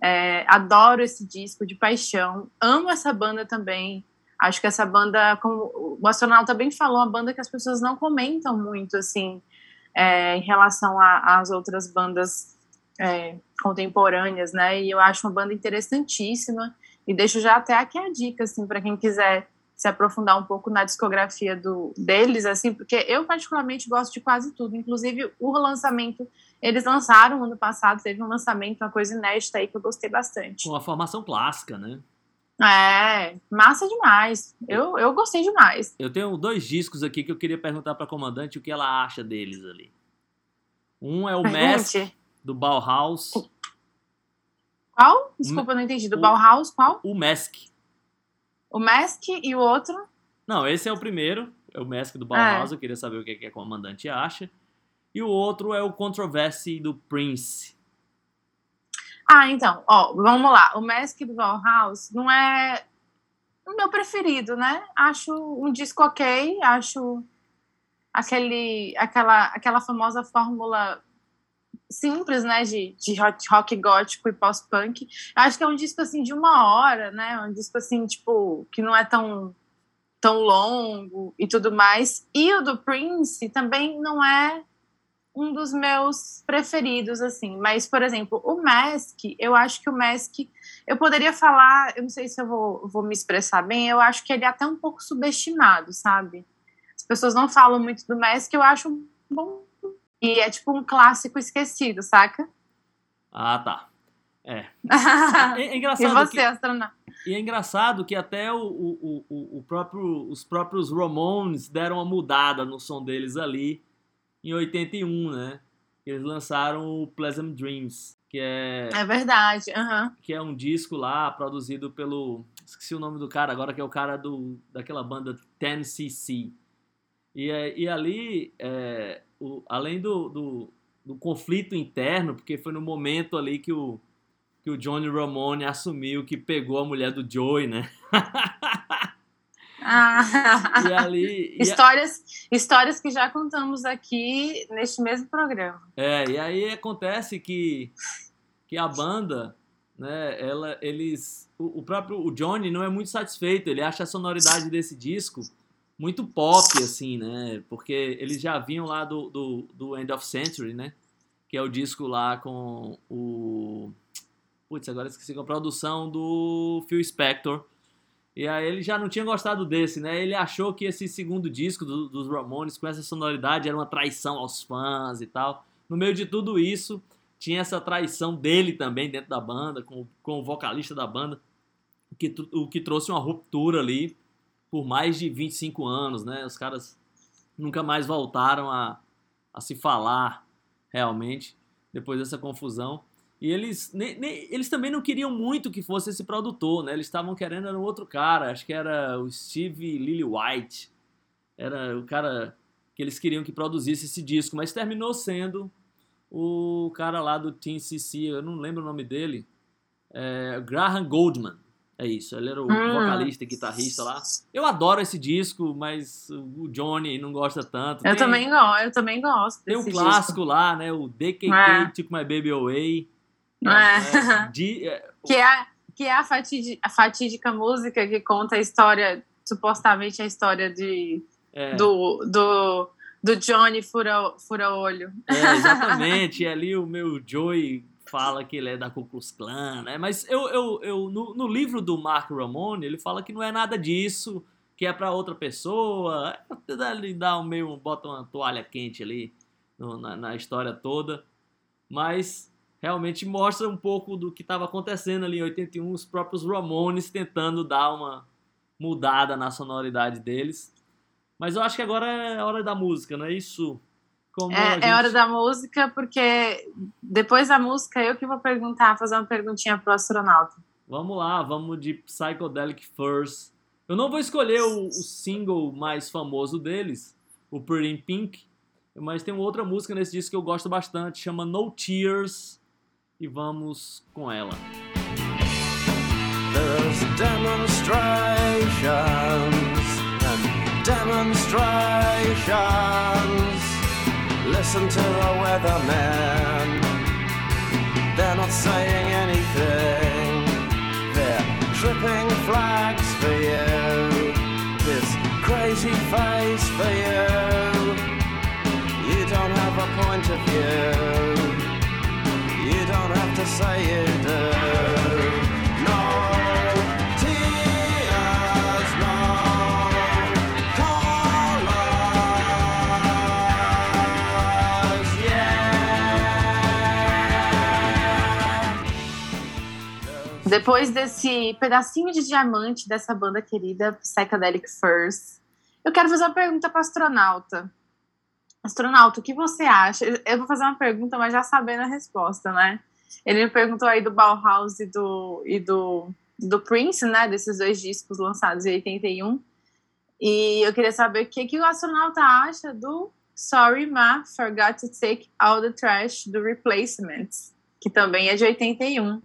É, adoro esse disco de paixão. Amo essa banda também. Acho que essa banda, como o astronauta bem falou, uma banda que as pessoas não comentam muito, assim, é, em relação às outras bandas é, contemporâneas, né? E eu acho uma banda interessantíssima. E deixo já até aqui a dica, assim, para quem quiser se aprofundar um pouco na discografia do, deles, assim, porque eu particularmente gosto de quase tudo. Inclusive, o lançamento, eles lançaram ano passado, teve um lançamento, uma coisa inédita aí que eu gostei bastante. com a formação clássica, né? É, massa demais. Eu, eu gostei demais. Eu tenho dois discos aqui que eu queria perguntar pra comandante o que ela acha deles ali. Um é o Mask, do Bauhaus. Qual? Desculpa, eu não entendi. Do o- Bauhaus, qual? O Mask. O Mask e o outro? Não, esse é o primeiro. É o Mask do Bauhaus. Eu queria saber o que, que a comandante acha. E o outro é o Controversy do Prince. Ah, então, ó, vamos lá. O Mask do Bauhaus não é o meu preferido, né? Acho um disco ok, acho aquele, aquela, aquela famosa fórmula simples, né, de, de rock, gótico e pós-punk. Acho que é um disco, assim, de uma hora, né? Um disco, assim, tipo, que não é tão, tão longo e tudo mais. E o do Prince também não é um dos meus preferidos, assim. Mas, por exemplo, o Mask, eu acho que o Mask, eu poderia falar, eu não sei se eu vou, vou me expressar bem, eu acho que ele é até um pouco subestimado, sabe? As pessoas não falam muito do Mask, eu acho bom. E é tipo um clássico esquecido, saca? Ah, tá. É. É, é e engraçado você, que, astronauta? e é engraçado que até o, o, o, o próprio, os próprios Ramones deram uma mudada no som deles ali em 81, né? Eles lançaram o Pleasant Dreams, que é, É verdade, aham. que é um disco lá produzido pelo. Esqueci o nome do cara agora, que é o cara do, daquela banda 10cc. E, é- e ali, é, o- além do, do, do conflito interno, porque foi no momento ali que o, que o Johnny Ramone assumiu que pegou a mulher do Joey, né? Ah, E ali. e a- histórias, histórias que já contamos aqui neste mesmo programa. É, e aí acontece que, que a banda, né, ela, eles, o, o próprio o Johnny não é muito satisfeito, ele acha a sonoridade desse disco muito pop, assim, né, porque eles já vinham lá do, do, do End of Century, né, que é o disco lá com o, putz, agora esqueci, com a produção do Phil Spector, e aí ele já não tinha gostado desse, né? Ele achou que esse segundo disco do- dos Ramones, com essa sonoridade, era uma traição aos fãs e tal. No meio de tudo isso, tinha essa traição dele também dentro da banda, com, com o vocalista da banda, que, o que trouxe uma ruptura ali por mais de 25 anos, né? Os caras nunca mais voltaram a, a se falar realmente depois dessa confusão. E eles, eles também não queriam muito que fosse esse produtor, né? Eles estavam querendo era um outro cara, acho que era o Steve Lillywhite. Era o cara que eles queriam que produzisse esse disco, mas terminou sendo o cara lá do Team CC, eu não lembro o nome dele, é, Graham Goldman. É isso, ele era o Hum. vocalista e guitarrista lá. Eu adoro esse disco, mas o Johnny não gosta tanto. Eu Tem- também gosto, eu também gosto tem o desse clássico lá, né? O DKK É. Took My Baby Away. É. É, de- é. Que é, a- que é a, fatidi- a fatídica música que conta a história, supostamente a história de, é, do, do, do Johnny fura, fura olho. é, exatamente. E ali o meu Joey fala que ele é da Ku Klux Klan, né? Mas eu, eu, eu no, no livro do Mark Ramone, ele fala que não é nada disso, que é pra outra pessoa. Ele dá um meio, bota uma toalha quente ali no- na, na história toda. Mas realmente mostra um pouco do que estava acontecendo ali em 81, os próprios Ramones tentando dar uma mudada na sonoridade deles. Mas eu acho que agora é hora da música, não é isso? É, gente- é hora da música, porque depois da música eu que vou perguntar, fazer uma perguntinha pro astronauta. Vamos lá, vamos de Psychedelic First. Eu não vou escolher o, o single mais famoso deles, o Pretty in Pink, mas tem uma outra música nesse disco que eu gosto bastante, chama No Tears, e vamos com ela. There's demonstrations and demonstrations. Listen to the weathermen. They're not saying anything. They're tripping flags for you. This crazy face for you. You don't have a point of view. You don't have to say you do. Depois desse pedacinho de diamante dessa banda querida, Psychedelic First, eu quero fazer uma pergunta para astronauta. Astronauta, o que você acha? Eu vou fazer uma pergunta, mas já sabendo a resposta, né? Ele me perguntou aí do Bauhaus e do, e do, do Prince, né? Desses dois discos lançados em 81. E eu queria saber o que, que o astronauta acha do Sorry Ma Forgot to Take All the Trash do Replacements, que também é de 81.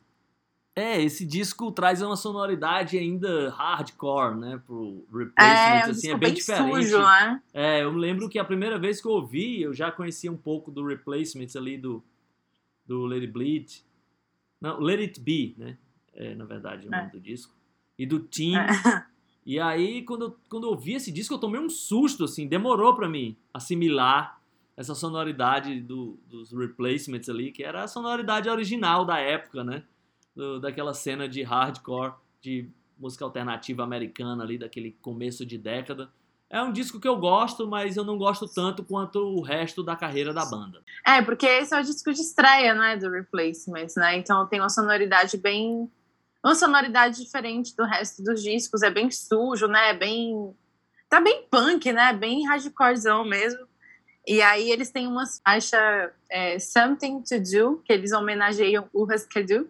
É, esse disco traz uma sonoridade ainda hardcore, né, pro É, Replacements, um assim, é bem bem diferente. sujo, né? É, eu lembro que a primeira vez que eu ouvi, eu já conhecia um pouco do Replacements ali do, do Let It Bleed. Não, Let It Be, né? É, na verdade, o É. nome do disco. E do Team. É. E aí, quando eu, quando eu ouvi esse disco, eu tomei um susto, assim, demorou pra mim assimilar essa sonoridade do, dos Replacements ali, que era a sonoridade original da época, né? Do- daquela cena de hardcore, de música alternativa americana ali, daquele começo de década. É um disco que eu gosto, mas eu não gosto tanto quanto o resto da carreira da banda. É, porque esse é o disco de estreia, né, do Replacements, né? Então tem uma sonoridade bem. Uma sonoridade diferente do resto dos discos. É bem sujo, né? É bem. Tá bem punk, né? Bem hardcorezão mesmo. E aí eles têm uma faixa é, Something to Do, que eles homenageiam o Husker Du.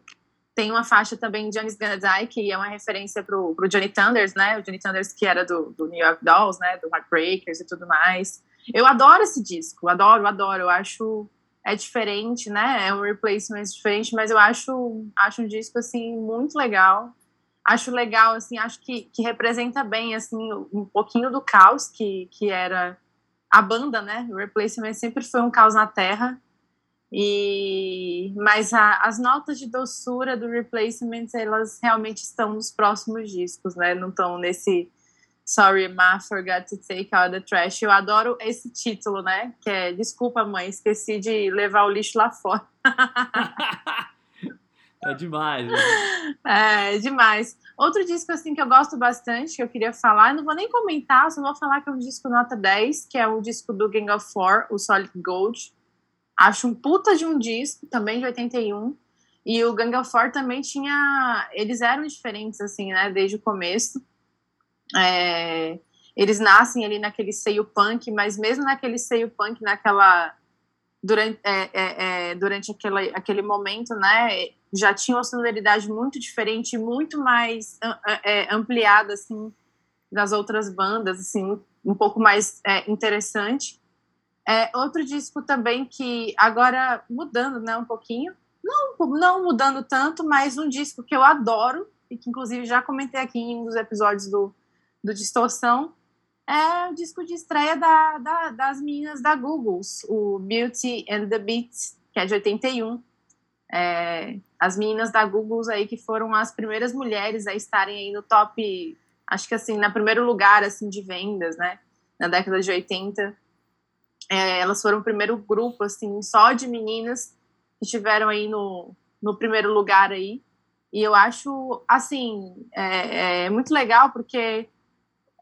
Tem uma faixa também Johnny's Gonna Die, que é uma referência pro, pro Johnny Thunders, né? O Johnny Thunders que era do, do New York Dolls, né? Do Heartbreakers e tudo mais. Eu adoro esse disco, adoro, adoro. Eu acho é diferente, né? É um replacement diferente, mas eu acho, acho um disco assim muito legal. Acho legal, assim, acho que, que representa bem assim um pouquinho do caos que, que era a banda, né? O Replacement sempre foi um caos na Terra. E mas a, as notas de doçura do Replacement elas realmente estão nos próximos discos, né? Não estão nesse Sorry, Ma, forgot to take out the trash. Eu adoro esse título, né? Que é Desculpa, mãe, esqueci de levar o lixo lá fora. é demais. Né? É, é demais. Outro disco assim que eu gosto bastante, que eu queria falar, não vou nem comentar, só vou falar que é um disco nota 10, que é o disco do Gang of Four, o Solid Gold. Acho um puta de um disco, também de 81. E o Gang of Four também tinha. Eles eram diferentes, assim, né? Desde o começo. É, eles nascem ali naquele seio punk, mas mesmo naquele seio punk, naquela durante, é, é, é, durante aquele, aquele momento, né, já tinha uma sonoridade muito diferente, muito mais é, ampliada, assim, das outras bandas, assim, um pouco mais é, interessante. É, outro disco também que agora mudando, né, um pouquinho, não, não mudando tanto, mas um disco que eu adoro e que inclusive já comentei aqui em um dos episódios do do Distorção, é o disco de estreia da, da, das meninas da Google, o Beauty and the Beats, que é de 81. É, as meninas da Google aí que foram as primeiras mulheres a estarem aí no top, acho que assim, na primeiro lugar assim de vendas, né, na década de 80. É, elas foram o primeiro grupo assim só de meninas que estiveram aí no, no primeiro lugar aí. E eu acho assim é, é muito legal porque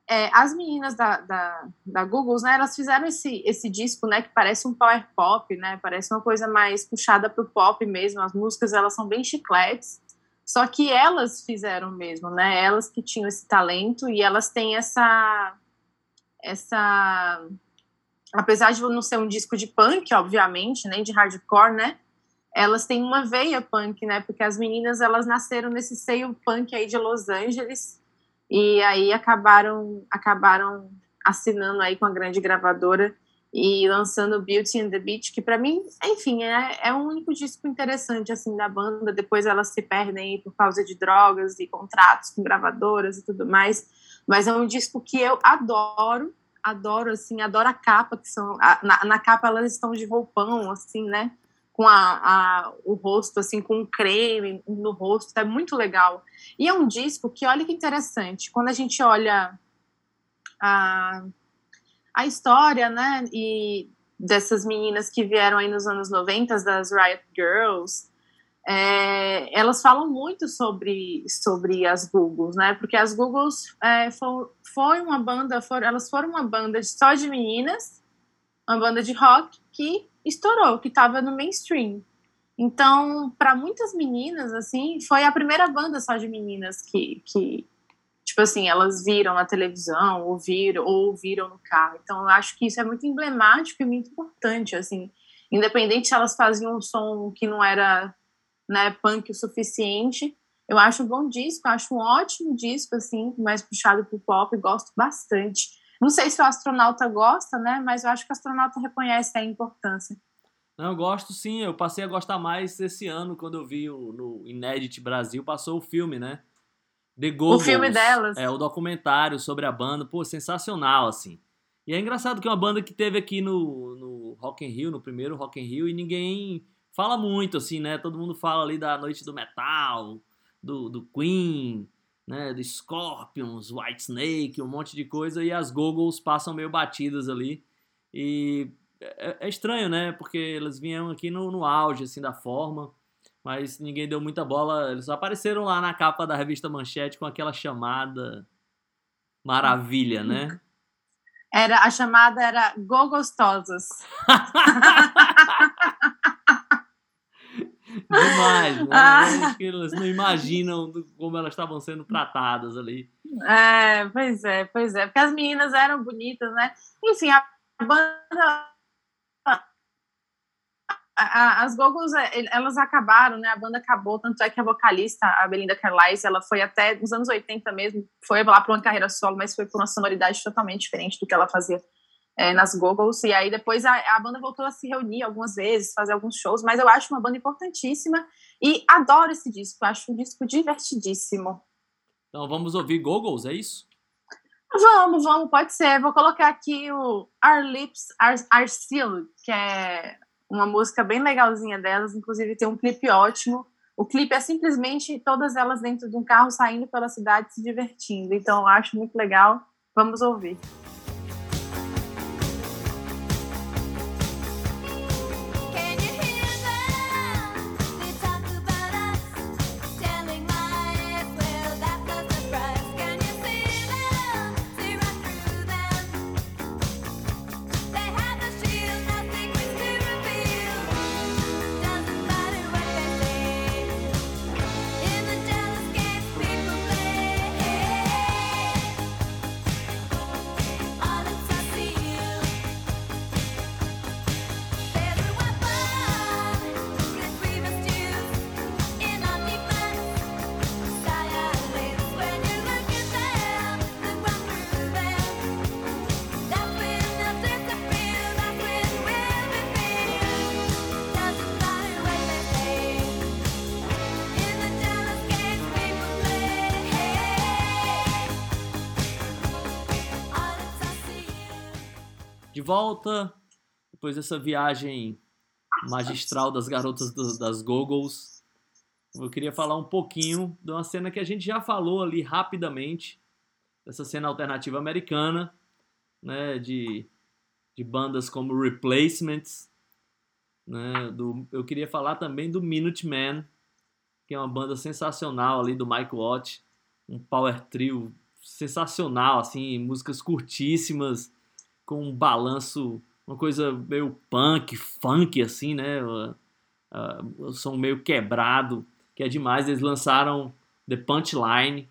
é, as meninas da, da, da Google, né, elas fizeram esse, esse disco, né, que parece um power pop, né, parece uma coisa mais puxada para o pop mesmo, as músicas, elas são bem chicletes, só que elas fizeram mesmo, né, elas que tinham esse talento e elas têm essa, essa, apesar de não ser um disco de punk, obviamente, nem de hardcore, né, elas têm uma veia punk, né, porque as meninas, elas nasceram nesse seio punk aí de Los Angeles, e aí acabaram acabaram assinando aí com a grande gravadora e lançando Beauty and the Beach, que para mim, enfim, é, é um único disco interessante assim da banda. Depois elas se perdem aí por causa de drogas e contratos com gravadoras e tudo mais. Mas é um disco que eu adoro, adoro assim, adoro a capa que são a, na, na capa elas estão de roupão assim, né? com a, a, o rosto, assim, com um creme no rosto, é muito legal. E é um disco que, olha que interessante, quando a gente olha a, a história, né, e dessas meninas que vieram aí nos anos 90, das Riot Girls, é, elas falam muito sobre, sobre as Googles, né, porque as Googles é, foi, uma banda, for, elas foram uma banda só de meninas, uma banda de rock que estourou, que estava no mainstream. Então, para muitas meninas, assim, foi a primeira banda só de meninas que, que, tipo assim, elas viram na televisão, ouviram, ou ouviram no carro. Então, eu acho que isso é muito emblemático e muito importante, assim. Independente se elas faziam um som que não era, né, punk o suficiente, eu acho um bom disco, acho um ótimo disco, assim, mais puxado pro pop, gosto bastante. Não sei se o astronauta gosta, né? Mas eu acho que o astronauta reconhece a importância. Não, eu gosto sim. Eu passei a gostar mais esse ano, quando eu vi o, no Inédit Brasil, passou o filme, né? The Goggles, o filme delas. É, o documentário sobre a banda. Pô, sensacional, assim. E é engraçado que é uma banda que teve aqui no, no Rock in Rio, no primeiro Rock in Rio, e ninguém fala muito, assim, né? Todo mundo fala ali da Noite do Metal, do, do Queen, né, do Scorpions, White Snake, um monte de coisa, e as goggles passam meio batidas ali. E é, é estranho, né? Porque eles vieram aqui no, no, auge, assim, da forma, mas ninguém deu muita bola. Eles apareceram lá na capa da revista Manchete com aquela chamada maravilha, né? Era, a chamada era Gogostosas. Demais, né? Ah. Elas não imaginam como elas estavam sendo tratadas ali. É, pois é, pois é. Porque as meninas eram bonitas, né? Enfim, a banda. as Gogos, é, elas acabaram, né? A banda acabou, tanto é que a vocalista, a Belinda Carlisle, ela foi até nos anos 80 mesmo, foi lá para uma carreira solo, mas foi por uma sonoridade totalmente diferente do que ela fazia é, nas Googles, e aí depois a, a, banda voltou a se reunir algumas vezes, fazer alguns shows, mas eu acho uma banda importantíssima e adoro esse disco, acho um disco divertidíssimo. Então vamos ouvir Googles, é isso? Vamos, vamos, pode ser. Vou colocar aqui o Our Lips Are, Are Sealed, que é uma música bem legalzinha delas, inclusive tem um clipe ótimo. O clipe é simplesmente todas elas dentro de um carro saindo pela cidade se divertindo. Então eu acho muito legal. Vamos ouvir. Volta, depois dessa viagem magistral das garotas do, das Googles, eu queria falar um pouquinho de uma cena que a gente já falou ali rapidamente, dessa cena alternativa americana, né, de, de bandas como Replacements, né, do, eu queria falar também do Minutemen, que é uma banda sensacional ali do Mike Watt, um power trio sensacional, assim, músicas curtíssimas, com um balanço, uma coisa meio punk, funk, assim, né? Uh, som meio quebrado, que é demais. Eles lançaram The Punchline,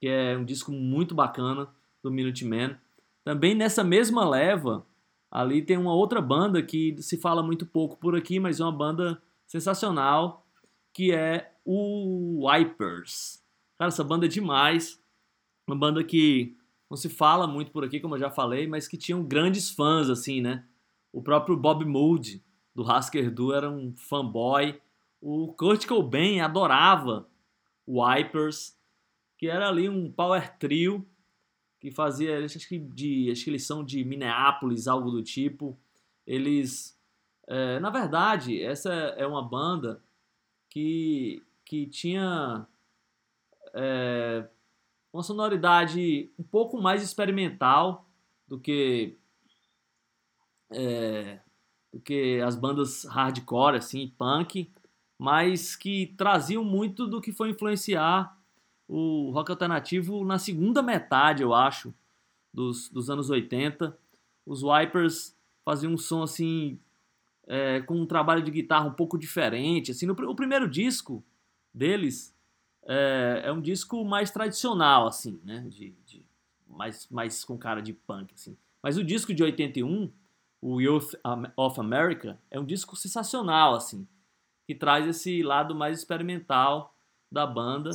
que é um disco muito bacana do Minutemen. Também nessa mesma leva, ali tem uma outra banda que se fala muito pouco por aqui, mas é uma banda sensacional, que é o Wipers. Cara, essa banda é demais. Uma banda que não se fala muito por aqui, como eu já falei, mas que tinham grandes fãs, assim, né? O próprio Bob Mould, do Husker Du, era um fanboy. O Kurt Cobain adorava o Wipers, que era ali um power trio que fazia, acho que, de, acho que eles são de Minneapolis, algo do tipo. Eles, é, na verdade, essa é uma banda que, que tinha é, uma sonoridade um pouco mais experimental do que é, do que as bandas hardcore assim, punk, mas que traziam muito do que foi influenciar o rock alternativo na segunda metade, eu acho, dos, dos anos 80. Os Wipers faziam um som assim é, com um trabalho de guitarra um pouco diferente. Assim, no, o primeiro disco deles é, é um disco mais tradicional, assim, né? De, de, mais, mais com cara de punk, assim. Mas o disco de 81, o Youth of America, é um disco sensacional, assim, que traz esse lado mais experimental da banda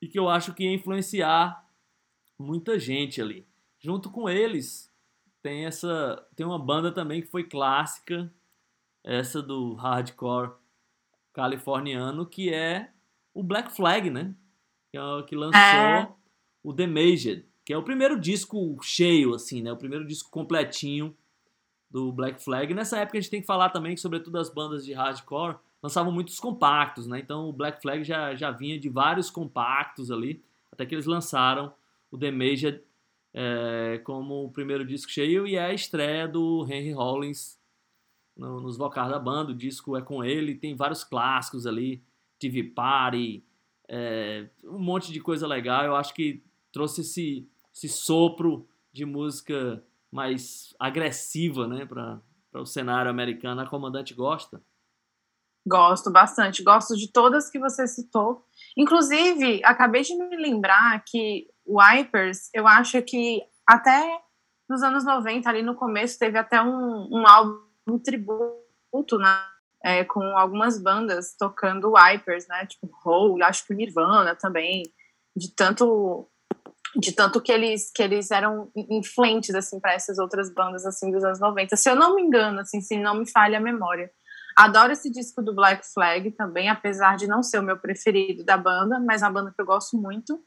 e que eu acho que ia influenciar muita gente ali. Junto com eles, tem essa tem uma banda também que foi clássica, essa do hardcore californiano, que é o Black Flag, né? Que, é, que lançou é. o The Major, que é o primeiro disco cheio, assim, né? O primeiro disco completinho do Black Flag. E nessa época a gente tem que falar também que, sobretudo, as bandas de hardcore lançavam muitos compactos, né? Então o Black Flag já, já vinha de vários compactos ali, até que eles lançaram o The Major é, como o primeiro disco cheio e é a estreia do Henry Rollins no, nos vocais da banda. O disco é com ele, tem vários clássicos ali. TV Party, é, um monte de coisa legal. Eu acho que trouxe esse, esse sopro de música mais agressiva né, para o cenário americano. A comandante gosta? Gosto bastante, gosto de todas que você citou. Inclusive, acabei de me lembrar que Wipers, eu acho que até nos anos 90, ali no começo, teve até um, um álbum um tributo na, é, com algumas bandas tocando Wipers, né? Tipo Hole, acho que Nirvana também, de tanto de tanto que eles que eles eram influentes assim para essas outras bandas assim dos anos 90. Se eu não me engano, assim, se não me falha a memória. Adoro esse disco do Black Flag também, apesar de não ser o meu preferido da banda, mas é uma banda que eu gosto muito.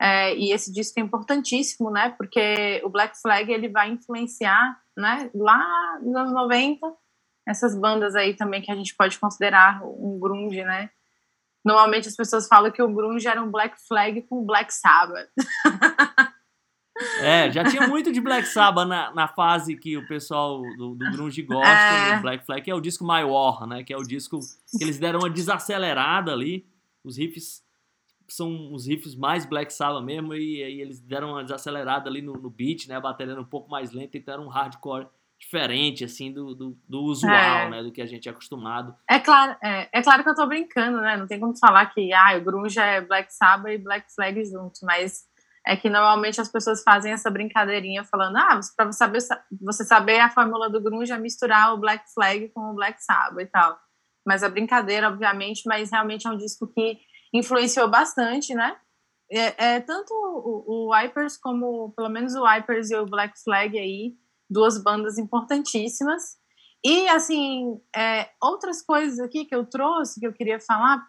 É, e esse disco é importantíssimo, né? Porque o Black Flag ele vai influenciar, né? Lá nos anos 90, essas bandas aí também que a gente pode considerar um grunge, né? Normalmente as pessoas falam que o grunge era um Black Flag com Black Sabbath. É, já tinha muito de Black Sabbath na, na fase que o pessoal do, do grunge gosta, é. do Black Flag, que é o disco My War, né? Que é o disco que eles deram uma desacelerada ali. Os riffs são os riffs mais Black Sabbath mesmo, e aí eles deram uma desacelerada ali no, no beat, né? A bateria era um pouco mais lenta, então era um hardcore diferente, assim, do, do, do usual, é. né? Do que a gente é acostumado. É claro, é, é, claro que eu tô brincando, né? Não tem como falar que ah, o grunge é Black Sabbath e Black Flag junto, mas é que normalmente as pessoas fazem essa brincadeirinha falando, ah, para você saber, você saber a fórmula do grunge é misturar o Black Flag com o Black Sabbath e tal. Mas a brincadeira, obviamente, mas realmente é um disco que influenciou bastante, né? É, é tanto o, o Wipers como, pelo menos o Wipers e o Black Flag aí, duas bandas importantíssimas. E, assim, é, outras coisas aqui que eu trouxe, que eu queria falar,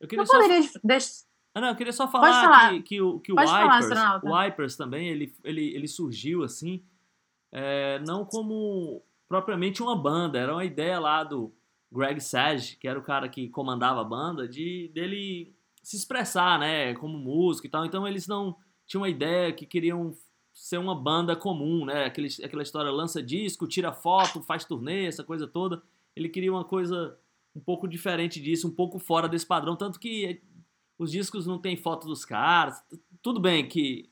eu, queria poderia só... deixar ah, não, eu queria só falar, falar. que, que, o, que o Wipers, falar, o Wipers também, ele, ele, ele surgiu assim, é, não como propriamente uma banda, era uma ideia lá do Greg Sage, que era o cara que comandava a banda, de dele se expressar, né, como músico e tal. Então eles não tinham uma ideia que queriam ser uma banda comum, né, Aquele, aquela história lança disco, tira foto, faz turnê, essa coisa toda. Ele queria uma coisa um pouco diferente disso, um pouco fora desse padrão, tanto que os discos não tem foto dos caras. Tudo bem que,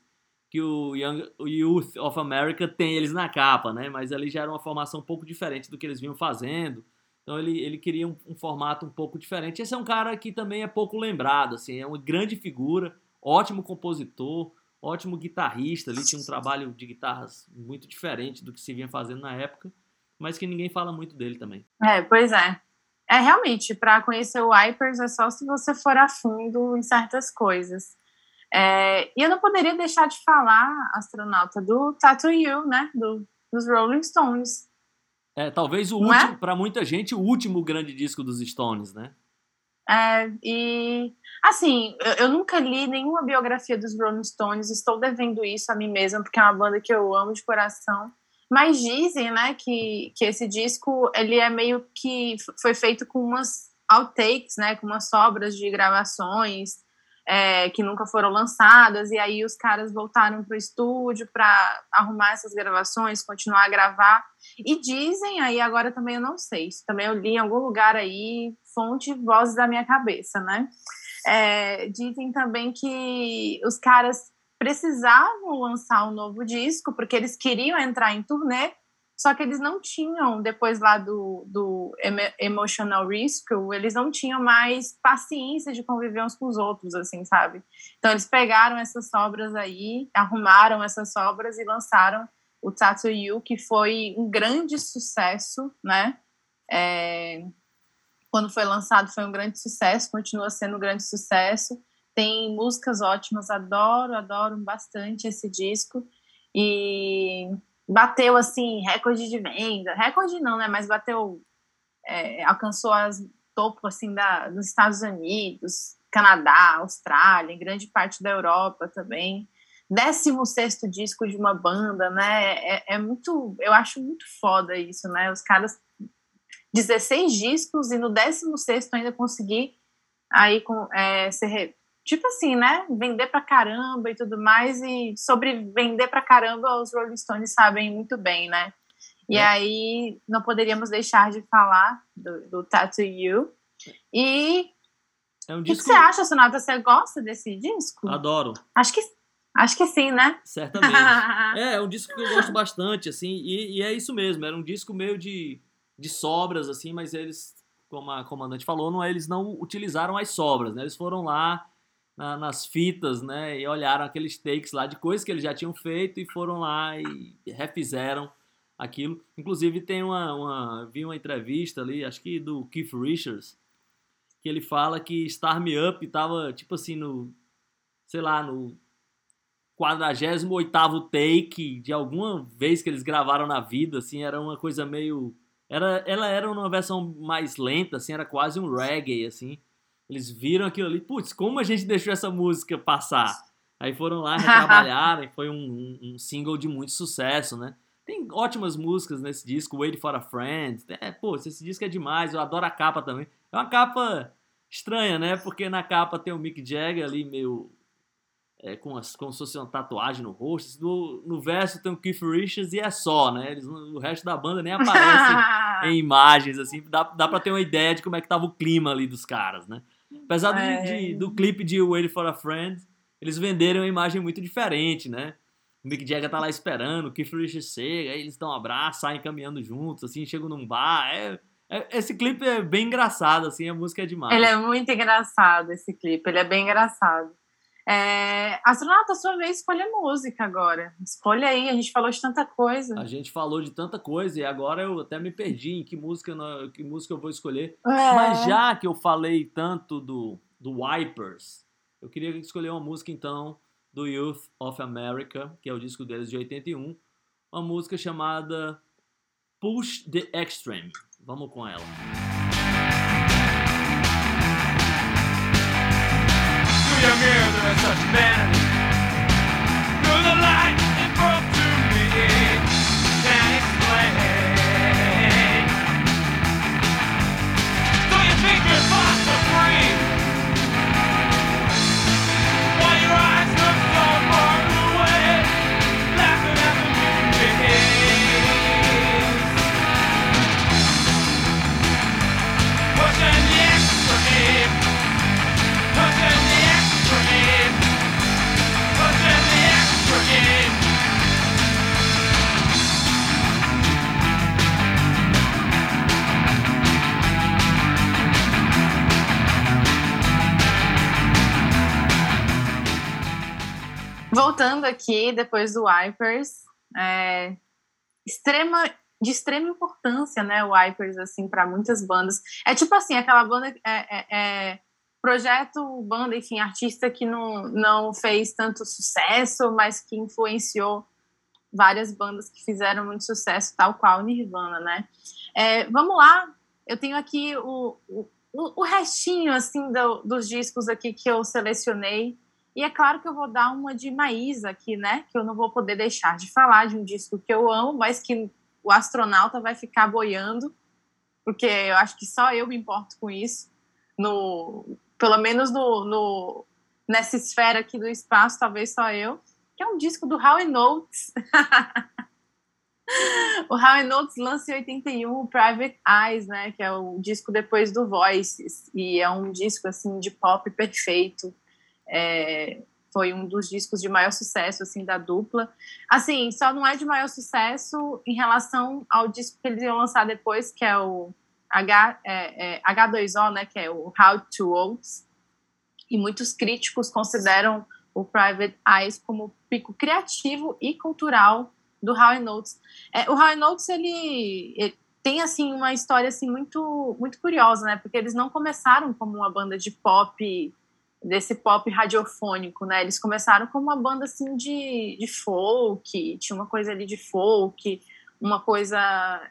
que o, Young, o Youth of America tem eles na capa, né? Mas ali já era uma formação um pouco diferente do que eles vinham fazendo. Então ele, ele queria um, um, formato um pouco diferente. Esse é um cara que também é pouco lembrado, assim, é uma grande figura, ótimo compositor, ótimo guitarrista. Ele tinha um trabalho de guitarras muito diferente do que se vinha fazendo na época, mas que ninguém fala muito dele também. É, pois é. É realmente, para conhecer o Wipers é só se você for a fundo em certas coisas. É, e eu não poderia deixar de falar, astronauta, do Tattoo You, né? Do, dos Rolling Stones. É, talvez o não último, é? para muita gente, o último grande disco dos Stones, né? É, e assim, eu, eu, nunca li nenhuma biografia dos Rolling Stones, estou devendo isso a mim mesma, porque é uma banda que eu amo de coração. Mas dizem, né, que, que esse disco ele é meio que foi feito com umas outtakes, né, com umas sobras de gravações é, que nunca foram lançadas e aí os caras voltaram para o estúdio para arrumar essas gravações, continuar a gravar e dizem aí agora também eu não sei, isso também eu li em algum lugar aí, fonte vozes da minha cabeça, né? É, dizem também que os caras precisavam lançar um novo disco, porque eles queriam entrar em turnê, só que eles não tinham, depois lá do, do Emotional Rescue, eles não tinham mais paciência de conviver uns com os outros, assim, sabe? Então eles pegaram essas sobras aí, arrumaram essas sobras e lançaram o Tattoo You, que foi um grande sucesso, né? É, quando foi lançado foi um grande sucesso, continua sendo um grande sucesso. Tem músicas ótimas, adoro, adoro bastante esse disco. E bateu, assim, recorde de venda. Recorde não, né? Mas bateu, é, alcançou as topo, assim, da, dos Estados Unidos, Canadá, Austrália, em grande parte da Europa também. 16 disco de uma banda, né? É, é, muito, eu acho muito foda isso, né? Os caras 16 discos e no 16 ainda conseguir aí com, é, ser tipo assim, né? Vender pra caramba e tudo mais. E sobre vender pra caramba, os Rolling Stones sabem muito bem, né? E é. aí não poderíamos deixar de falar do, do Tattoo You. E é um disco... o que você acha, Sonata? Você gosta desse disco? Adoro. Acho que, acho que sim, né? Certamente. é, é um disco que eu gosto bastante, assim, e, e, é isso mesmo. Era um disco meio de, de sobras, assim, mas eles, como a comandante falou, não, eles não utilizaram as sobras, né? Eles foram lá na, nas fitas, né? E olharam aqueles takes lá de coisas que eles já tinham feito e foram lá e refizeram aquilo. Inclusive tem uma, uma vi uma entrevista ali, acho que do Keith Richards, que ele fala que Star Me Up tava tipo assim no sei lá, no 48º take de alguma vez que eles gravaram na vida, assim, era uma coisa meio era ela era uma versão mais lenta, assim, era quase um reggae assim. Eles viram aquilo ali, putz, como a gente deixou essa música passar? Aí foram lá, retrabalharam, e foi um, um, um, single de muito sucesso, né? Tem ótimas músicas nesse disco, Wait for a Friend. É, pô, esse disco é demais, eu adoro a capa também. É uma capa estranha, né? Porque na capa tem o Mick Jagger ali meio é, com as, como se fosse uma tatuagem no rosto. No, no verso tem o Keith Richards e é só, né? Eles, o resto da banda nem aparece em imagens, assim. Dá, dá pra ter uma ideia de como é que tava o clima ali dos caras, né? Apesar é. de, de, do clipe de Wait for a Friend, eles venderam uma imagem muito diferente, né? O Mick Jagger tá lá esperando, o Keith Richards chega, aí eles dão um abraço, saem caminhando juntos, assim, chegam num bar. É, é, esse clipe é bem engraçado, assim, a música é demais. Ele é muito engraçado, esse clipe, ele é bem engraçado. É, astronauta, sua vez, escolha música agora. Escolha aí, a gente falou de tanta coisa. A gente falou de tanta coisa e agora eu até me perdi em que música, que música eu vou escolher. É. Mas já que eu falei tanto do, do Wipers, eu queria escolher uma música então do Youth of America, que é o disco deles de 81. Uma música chamada Push the Extreme. Vamos com ela. Young air, there is such vanity. Through the light, it broke to me. Voltando aqui, depois do Wipers, é, extrema, de extrema importância, né, o Wipers, assim, para muitas bandas. É tipo assim, aquela banda, é, é- é projeto, banda, enfim, artista que não, não fez tanto sucesso, mas que influenciou várias bandas que fizeram muito sucesso, tal qual Nirvana, né? É, vamos lá, eu tenho aqui o, o, o restinho, assim, do- dos discos aqui que eu selecionei, e é claro que eu vou dar uma de Maísa aqui, né? Que eu não vou poder deixar de falar de um disco que eu amo, mas que o astronauta vai ficar boiando, porque eu acho que só eu me importo com isso. No, pelo menos no, no, nessa esfera aqui do espaço, talvez só eu. Que é um disco do Howie Notes. o Howie Notes lança em 81 o Private Eyes, né? Que é o disco depois do Voices. E é um disco, assim, de pop perfeito é, foi um dos discos de maior sucesso assim da dupla. Assim, só não é de maior sucesso em relação ao disco que eles iam lançar depois, que é o H, é, é, H2O, né, que é o How to Oats. E muitos críticos consideram o Private Eyes como o pico criativo e cultural do Howie Notes. É, o Howie Notes ele, ele tem assim uma história assim muito muito curiosa, né? Porque eles não começaram como uma banda de pop desse pop radiofônico, né? Eles começaram como uma banda assim de, de folk, tinha uma coisa ali de folk, uma coisa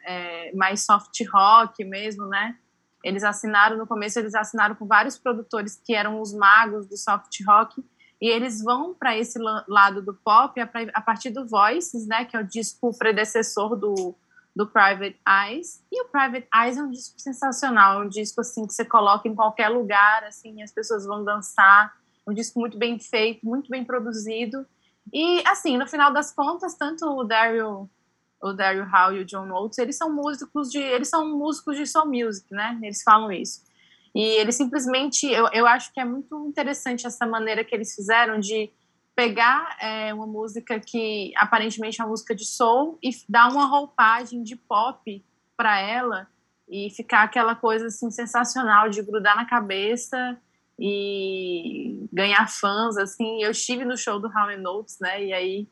é, mais soft rock mesmo, né? Eles assinaram no começo, eles assinaram com vários produtores que eram os magos do soft rock e eles vão para esse la- lado do pop a partir do Voices, né? Que é o disco predecessor do do Private Eyes. E o Private Eyes é um disco sensacional, um disco assim que você coloca em qualquer lugar, assim, as pessoas vão dançar. Um disco muito bem feito, muito bem produzido. E assim, no final das contas, tanto o Daryl, o Daryl Howe e o John Oates, eles são músicos de, eles são músicos de soul music, né? Eles falam isso. E eles simplesmente, eu, eu acho que é muito interessante essa maneira que eles fizeram de pegar é, uma música que aparentemente é uma música de soul e dar uma roupagem de pop para ela e ficar aquela coisa assim sensacional de grudar na cabeça e ganhar fãs assim. Eu estive no show do How Notes, né? E aí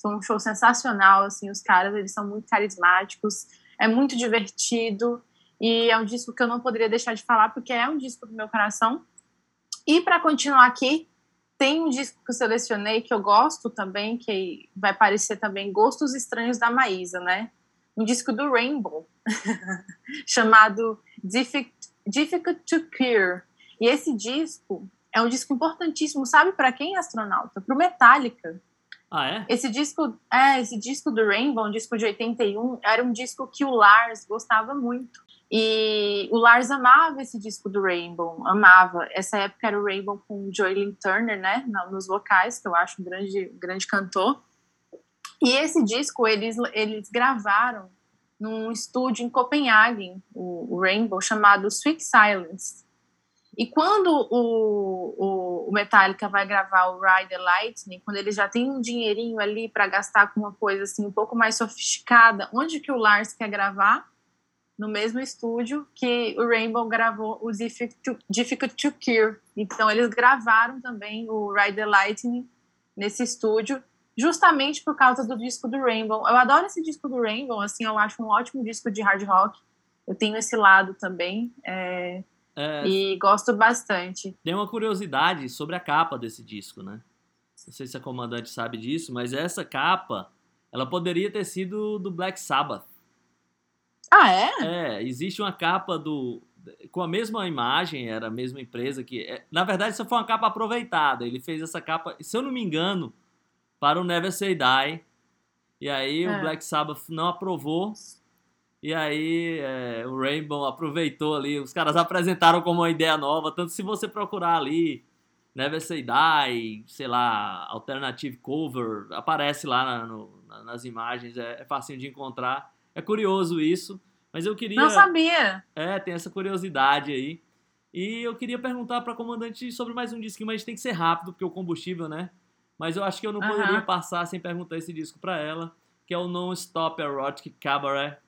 foi um show sensacional assim, os caras, eles são muito carismáticos, é muito divertido e é um disco que eu não poderia deixar de falar porque é um disco do meu coração. E para continuar aqui, tem um disco que eu selecionei que eu gosto também, que vai parecer também Gostos Estranhos da Maísa, né? Um disco do Rainbow, chamado Diffi- Difficult to Cure. E esse disco é um disco importantíssimo, sabe para quem, astronauta? Para o Metallica. Ah, é? Esse disco, é, esse disco do Rainbow, um disco de 81, era um disco que o Lars gostava muito. E o Lars amava esse disco do Rainbow, amava. Essa época era o Rainbow com o Joylin Turner, né, nos vocais, que eu acho um grande, grande cantor. E esse disco eles, eles gravaram num estúdio em Copenhague, o, o Rainbow, chamado Sweet Silence. E quando o, o, o Metallica vai gravar o Ride the Lightning, quando ele já tem um dinheirinho ali para gastar com uma coisa assim um pouco mais sofisticada, onde que o Lars quer gravar? No mesmo estúdio que o Rainbow gravou o Difficult to, Cure. Então eles gravaram também o Ride the Lightning nesse estúdio, justamente por causa do disco do Rainbow. Eu adoro esse disco do Rainbow, assim, eu acho um ótimo disco de hard rock. Eu tenho esse lado também. é, É, e gosto bastante. Tem uma curiosidade sobre a capa desse disco, né? Não sei se a comandante sabe disso, mas essa capa, ela poderia ter sido do Black Sabbath. Ah, é? É, existe uma capa do com a mesma imagem, era a mesma empresa que, é, na verdade, isso foi uma capa aproveitada. Ele fez essa capa, se eu não me engano, para o Never Say Die. E aí É. o Black Sabbath não aprovou. E aí é, o Rainbow aproveitou ali. Os caras apresentaram como uma ideia nova. Tanto se você procurar ali Never Say Die, sei lá, Alternative Cover, aparece lá na- no- na- nas imagens. É, é facinho de encontrar. É curioso isso. Mas eu queria. Não sabia. É, tem essa curiosidade aí. E eu queria perguntar para comandante sobre mais um disquinho, mas a gente tem que ser rápido, porque o combustível, né? Mas eu acho que eu não poderia passar sem perguntar esse disco para ela, que é o Non Stop Erotic Cabaret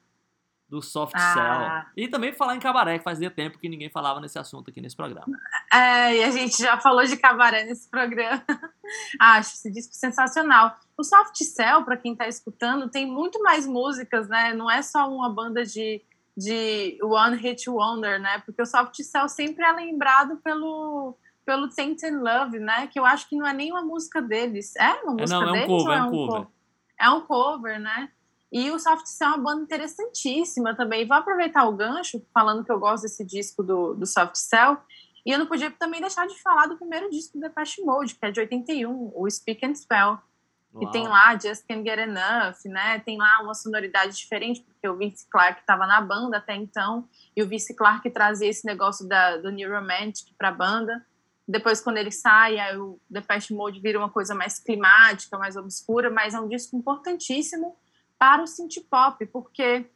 do Soft Ah. Cell. E também falar em cabaré, que fazia tempo que ninguém falava nesse assunto aqui nesse programa. É, e a gente já falou de cabaré nesse programa. Acho esse disco sensacional. O Soft Cell, para quem está escutando, tem muito mais músicas, né? Não é só uma banda de, de One Hit Wonder, né? Porque o Soft Cell sempre é lembrado pelo pelo Tainted Love, né? Que eu acho que não é nem uma música deles. É uma É, música não, é um deles cover, ou é um cover. co- É um cover, né? E o Soft Cell é uma banda interessantíssima também. Vou aproveitar o gancho, falando que eu gosto desse disco do, do Soft Cell. E eu não podia também deixar de falar do primeiro disco do Depeche Mode, que é de 81, o Speak and Spell. Que Uau. tem lá Just Can't Get Enough, né? Tem lá uma sonoridade diferente, porque o Vince Clarke estava na banda até então, e o Vince Clarke trazia esse negócio da, do New Romantic para a banda. Depois, quando ele sai, aí o Depeche Mode vira uma coisa mais climática, mais obscura, mas é um disco importantíssimo para o synth pop, porque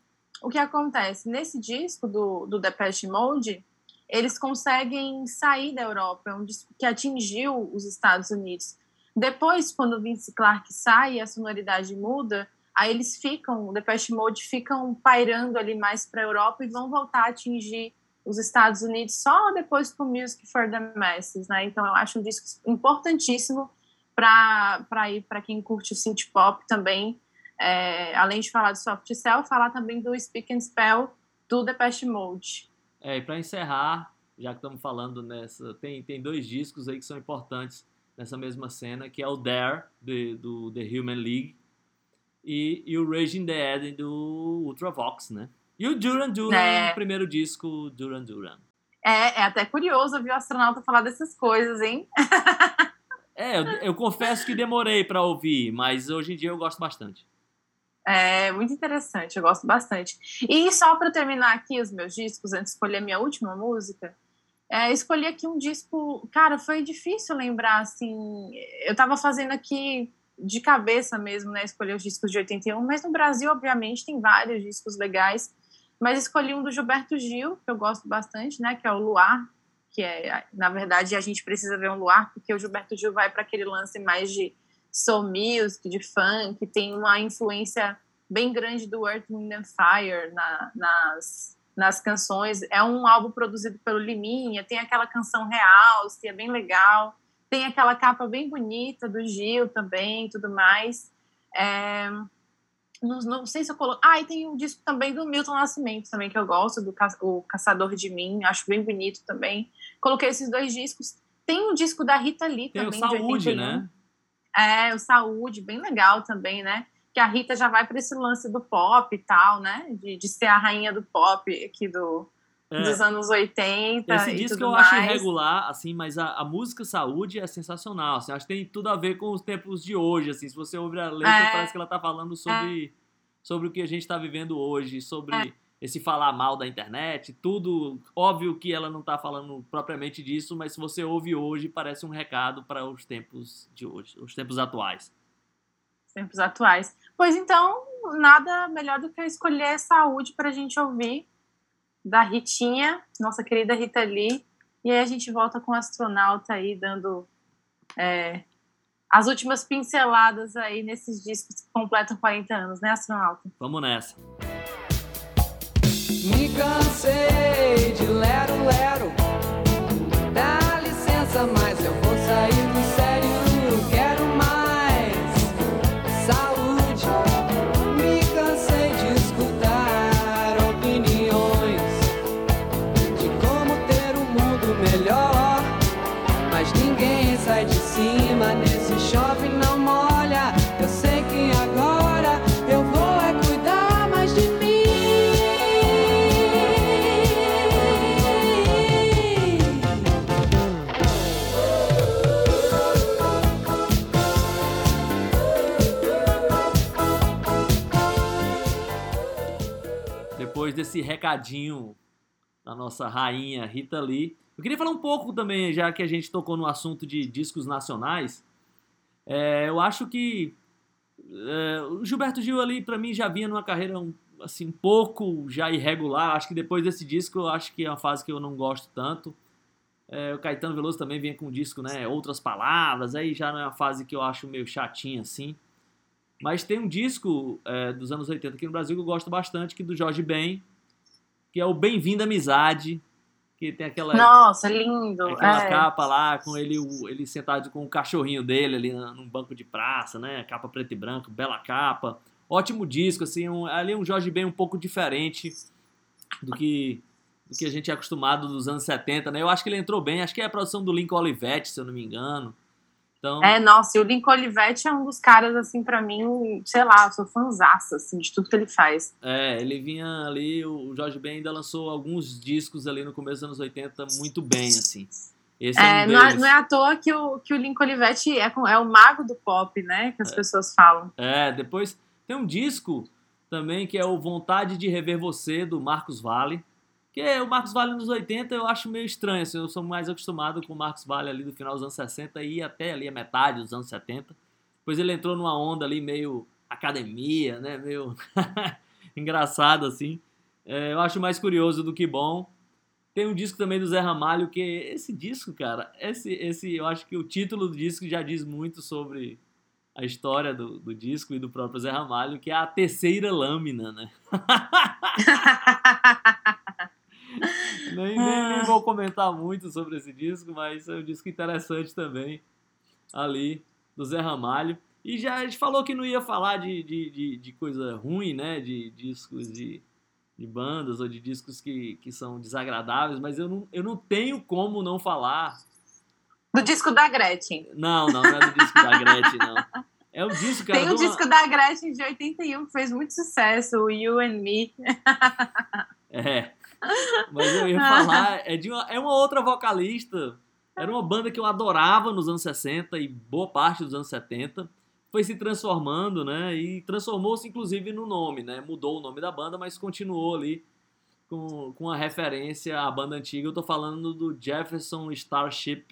o que acontece? Nesse disco do, do Depeche Mode, eles conseguem sair da Europa, é um disco que atingiu os Estados Unidos. Depois, quando Vince Clarke sai e a sonoridade muda, aí eles ficam, o Depeche Mode ficam pairando ali mais para a Europa e vão voltar a atingir os Estados Unidos só depois com Music for the Masses, né? Então eu acho um disco importantíssimo para ir para quem curte o synth pop também. É, além de falar do Soft Cell, falar também do Speak and Spell do Depeche Mode. É, e para encerrar, já que estamos falando nessa, tem, tem dois discos aí que são importantes nessa mesma cena, que é o Dare, de, do The Human League, e, e o Raging the Eden do Ultravox, né? E o Duran Duran, É. primeiro disco, Duran Duran. É, é até curioso ouvir o astronauta falar dessas coisas, hein? É, eu, eu confesso que demorei para ouvir, mas hoje em dia eu gosto bastante. É muito interessante, eu gosto bastante. E só para terminar aqui os meus discos, antes de escolher a minha última música, é, escolhi aqui um disco. Cara, foi difícil lembrar, assim. Eu tava fazendo aqui de cabeça mesmo, né? Escolher os discos de 81, mas no Brasil, obviamente, tem vários discos legais. Mas escolhi um do Gilberto Gil, que eu gosto bastante, né? Que é o Luar, que é, na verdade, a gente precisa ver um Luar, porque o Gilberto Gil vai para aquele lance mais de soul music, de funk, tem uma influência bem grande do Earth, Wind and Fire na, nas, nas canções. É um álbum produzido pelo Liminha, tem aquela canção real, que é bem legal, tem aquela capa bem bonita do Gil também, tudo mais. É, não, não sei se eu coloco. Ah, e tem um disco também do Milton Nascimento também que eu gosto, do Ca- o Caçador de Mim, acho bem bonito também. Coloquei esses dois discos. Tem um disco da Rita Lee Tem o também. Saúde, de 81. né? É, o Saúde, bem legal também, né? Que a Rita já vai para esse lance do pop e tal, né? De, de ser a rainha do pop aqui do, É. dos anos 80 Esse disco eu acho mais. irregular, assim, mas a, a música Saúde é sensacional. Assim, acho que tem tudo a ver com os tempos de hoje. Assim, se você ouvir a letra, É. parece que ela tá falando sobre, sobre o que a gente está vivendo hoje, sobre É. esse falar mal da internet, tudo. Óbvio que ela não tá falando propriamente disso, mas se você ouve hoje, parece um recado para os tempos de hoje, os tempos atuais. tempos atuais. Pois então, nada melhor do que escolher Saúde para a gente ouvir da Ritinha, nossa querida Rita Lee. E aí a gente volta com o astronauta aí dando é, as últimas pinceladas aí nesses discos que completam 40 anos, né, astronauta? Vamos nessa. Me cansei de lero, lero. Dá licença, mas recadinho da nossa rainha Rita Lee, eu queria falar um pouco também, já que a gente tocou no assunto de discos nacionais. É, eu acho que é, o Gilberto Gil ali, pra mim, já vinha numa carreira um, assim, um pouco já irregular. Acho que depois desse disco, eu acho que é uma fase que eu não gosto tanto. É, o Caetano Veloso também vinha com um disco, né? Outras palavras, aí já não é uma fase que eu acho meio chatinha assim. Mas tem um disco é, dos anos 80 aqui no Brasil que eu gosto bastante, que é do Jorge Ben, que é o Bem-vindo Amizade, que tem aquela, Nossa, lindo. aquela é. capa lá com ele, ele sentado com o cachorrinho dele ali num banco de praça, né? Capa preto e branco, bela capa. Ótimo disco, assim, um, ali um Jorge Ben um pouco diferente do que do que a gente é acostumado dos anos 70, né? Eu acho que ele entrou bem, acho que é a produção do Lincoln Olivetti, se eu não me engano. Então, É, nossa, e o Lincoln Olivetti é um dos caras, assim, pra mim, sei lá, eu sou fãzaça, assim, de tudo que ele faz. É, ele vinha ali, o Jorge Ben ainda lançou alguns discos ali no começo dos anos 80 muito bem, assim. Esse é, É, um não, é, não é à toa que o, que o Lincoln Olivetti é, é o mago do pop, né? Que as pessoas falam. É, depois tem um disco também que é o Vontade de Rever Você, do Marcos Vale. Que é o Marcos Vale nos 80 eu acho meio estranho, assim, eu sou mais acostumado com o Marcos Vale ali do final dos anos 60 e até ali a metade dos anos 70. Depois ele entrou numa onda ali meio academia, né, meio engraçado assim. É, eu acho mais curioso do que bom. Tem um disco também do Zé Ramalho que esse disco, cara, esse, esse eu acho que o título do disco já diz muito sobre a história do, do disco e do próprio Zé Ramalho, que é a terceira lâmina, né? nem, nem, nem vou comentar muito sobre esse disco, mas é um disco interessante também, ali, do Zé Ramalho. E já a gente falou que não ia falar de, de, de, de coisa ruim, né? De discos de, de bandas ou de discos que, que são desagradáveis, mas eu não, eu não tenho como não falar Do disco da Gretchen. não, não, não é do disco da Gretchen, não. É o disco, cara. Tem um de uma- disco da Gretchen de 81 que fez muito sucesso, o You and Me. É. Mas eu ia falar, é, de uma, é uma outra vocalista. Era uma banda que eu adorava nos anos 60 e boa parte dos anos 70. Foi se transformando, né? E transformou-se inclusive no nome, né? Mudou o nome da banda, mas continuou ali com, com a referência à banda antiga. Eu tô falando do Jefferson Starship,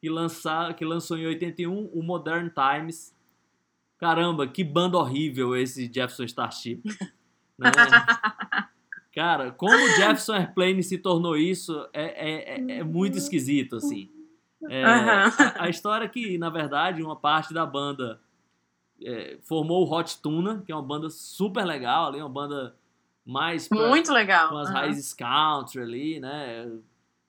que, lançar, que lançou em 81 o Modern Times. Caramba, que banda horrível esse Jefferson Starship. né? Cara, como o Jefferson Airplane se tornou isso é, é, é- é muito esquisito, assim. É, a, a história é que, na verdade, uma parte da banda é, formou o Hot Tuna, que é uma banda super legal ali, uma banda mais pra- Muito legal. com as Aham. raízes country ali, né?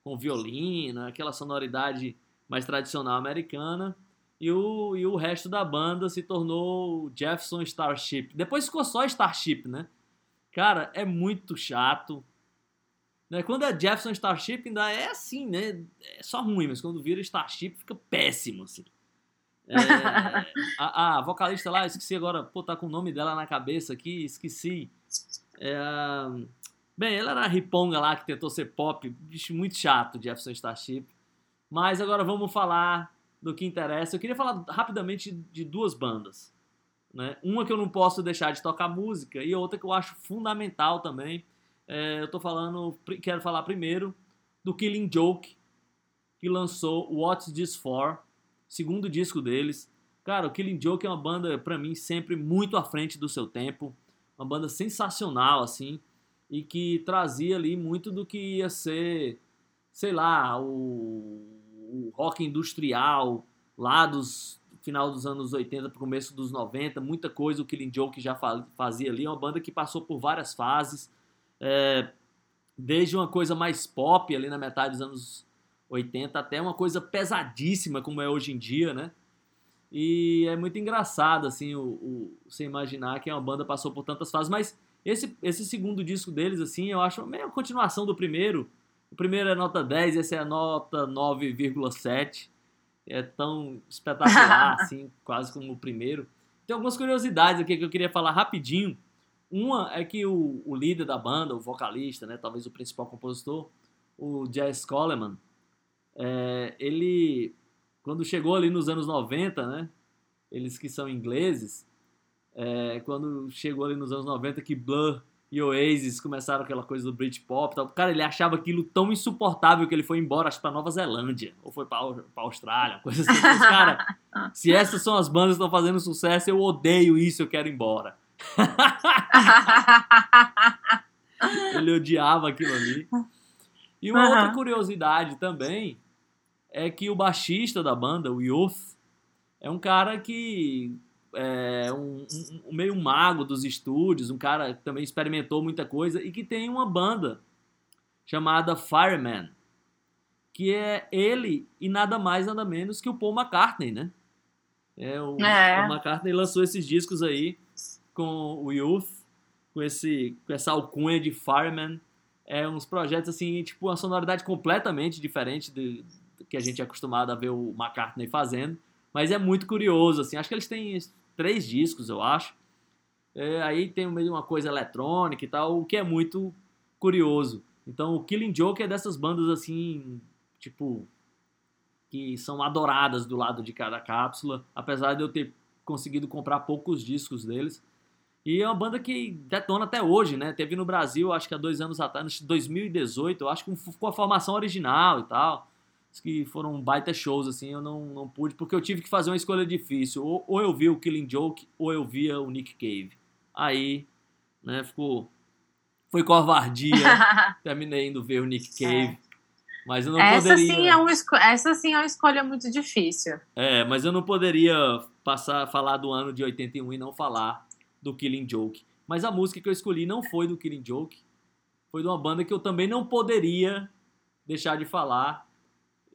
Com violino, aquela sonoridade mais tradicional americana. E o, e o resto da banda se tornou o Jefferson Starship. Depois ficou só Starship, né? Cara, é muito chato. Né? Quando é Jefferson Starship, ainda é assim, né? É só ruim, mas quando vira Starship fica péssimo, assim. É, a, a vocalista lá, esqueci agora, pô, tá com o nome dela na cabeça aqui, esqueci. É, bem, ela era a riponga lá que tentou ser pop, bicho muito chato, Jefferson Starship. Mas agora vamos falar do que interessa. Eu queria falar rapidamente de duas bandas. Né? Uma que eu não posso deixar de tocar música e outra que eu acho fundamental também. É, eu tô falando, quero falar primeiro do Killing Joke, que lançou What's This For, segundo disco deles. Cara, o Killing Joke é uma banda, para mim, sempre muito à frente do seu tempo. Uma banda sensacional, assim, e que trazia ali muito do que ia ser, sei lá, o, o rock industrial lá dos final dos anos 80 para começo dos 90, muita coisa o Killing Joke já fazia ali, uma banda que passou por várias fases, é, desde uma coisa mais pop ali na metade dos anos 80 até uma coisa pesadíssima como é hoje em dia, né? E é muito engraçado, assim, o, o, você imaginar que uma banda passou por tantas fases, mas esse, esse segundo disco deles, assim, eu acho meio a continuação do primeiro. O primeiro é nota 10, esse é nota 9,7. É tão espetacular, assim, quase como o primeiro. Tem algumas curiosidades aqui que eu queria falar rapidinho. Uma é que o, o líder da banda, o vocalista, né, talvez o principal compositor, o Jazz Coleman, é, ele, quando chegou ali nos anos 90, né? Eles que são ingleses, é, quando chegou ali nos anos 90 que Blur e Oasis começaram aquela coisa do Britpop, tal, cara, ele achava aquilo tão insuportável que ele foi embora, acho para Nova Zelândia ou foi para Austrália, coisa assim. Mas, cara, se essas são as bandas que estão fazendo sucesso, eu odeio isso, eu quero ir embora. ele odiava aquilo ali. E uma outra curiosidade também é que o baixista da banda, o Youth, é um cara que é um, um, meio mago dos estúdios, um cara que também experimentou muita coisa e que tem uma banda chamada Fireman, que é ele e nada mais nada menos que o Paul McCartney, né? É, o, é. Paul McCartney lançou esses discos aí com o Youth, com, esse, com essa alcunha de Fireman. É uns projetos assim, tipo, uma sonoridade completamente diferente de, que a gente é acostumado a ver o McCartney fazendo. Mas é muito curioso, assim. Acho que eles têm três discos, eu acho. É, aí tem meio uma coisa eletrônica e tal, o que é muito curioso. Então, o Killing Joke é dessas bandas, assim, tipo, que são adoradas do lado de cada cápsula, apesar de eu ter conseguido comprar poucos discos deles. E é uma banda que detona até hoje, né? Teve no Brasil, acho que há dois anos atrás, 2018, eu acho que com a formação original e tal que foram baita shows, assim, eu não, não pude, porque eu tive que fazer uma escolha difícil. Ou, ou eu via o Killing Joke, ou eu via o Nick Cave. Aí, né, ficou... Foi covardia, terminei indo ver o Nick. Cave. É. Mas eu não essa poderia... Sim é uma essa sim é uma escolha muito difícil. É, mas eu não poderia passar, falar do ano de 81 e não falar do Killing Joke. Mas a música que eu escolhi não foi do Killing Joke, foi de uma banda que eu também não poderia deixar de falar,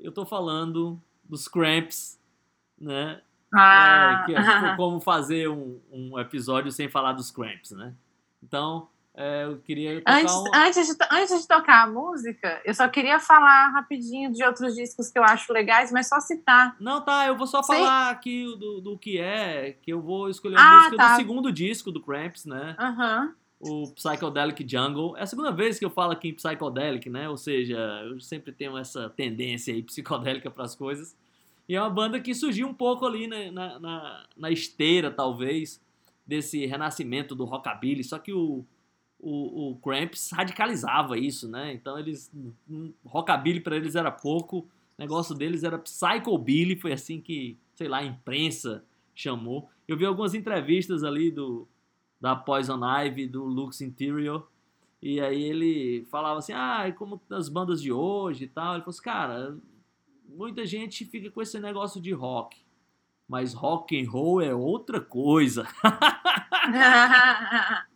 eu tô falando dos Cramps, né? Ah. É, que é tipo como fazer um, um episódio sem falar dos Cramps, né? Então, é, eu queria antes, um... antes, de, antes de tocar a música, eu só queria falar rapidinho de outros discos que eu acho legais, mas só citar. Não, tá, eu vou só Sim. falar aqui do, do que é, que eu vou escolher a ah, música tá. do segundo disco do Cramps, né? Aham. Uhum o Psychedelic Jungle. É a segunda vez que eu falo aqui em Psychedelic, né? Ou seja, eu sempre tenho essa tendência aí psicodélica para as coisas. E é uma banda que surgiu um pouco ali na, na, na, esteira, talvez, desse renascimento do rockabilly. Só que o, o, o Cramps radicalizava isso, né? Então eles. Um, rockabilly para eles era pouco. O negócio deles era psychobilly, foi assim que, sei lá, a imprensa chamou. Eu vi algumas entrevistas ali do, da Poison Ivy, do Lux Interior. E aí ele falava assim, ah, como as bandas de hoje e tal. Ele falou assim, cara, muita gente fica com esse negócio de rock. Mas rock and roll é outra coisa.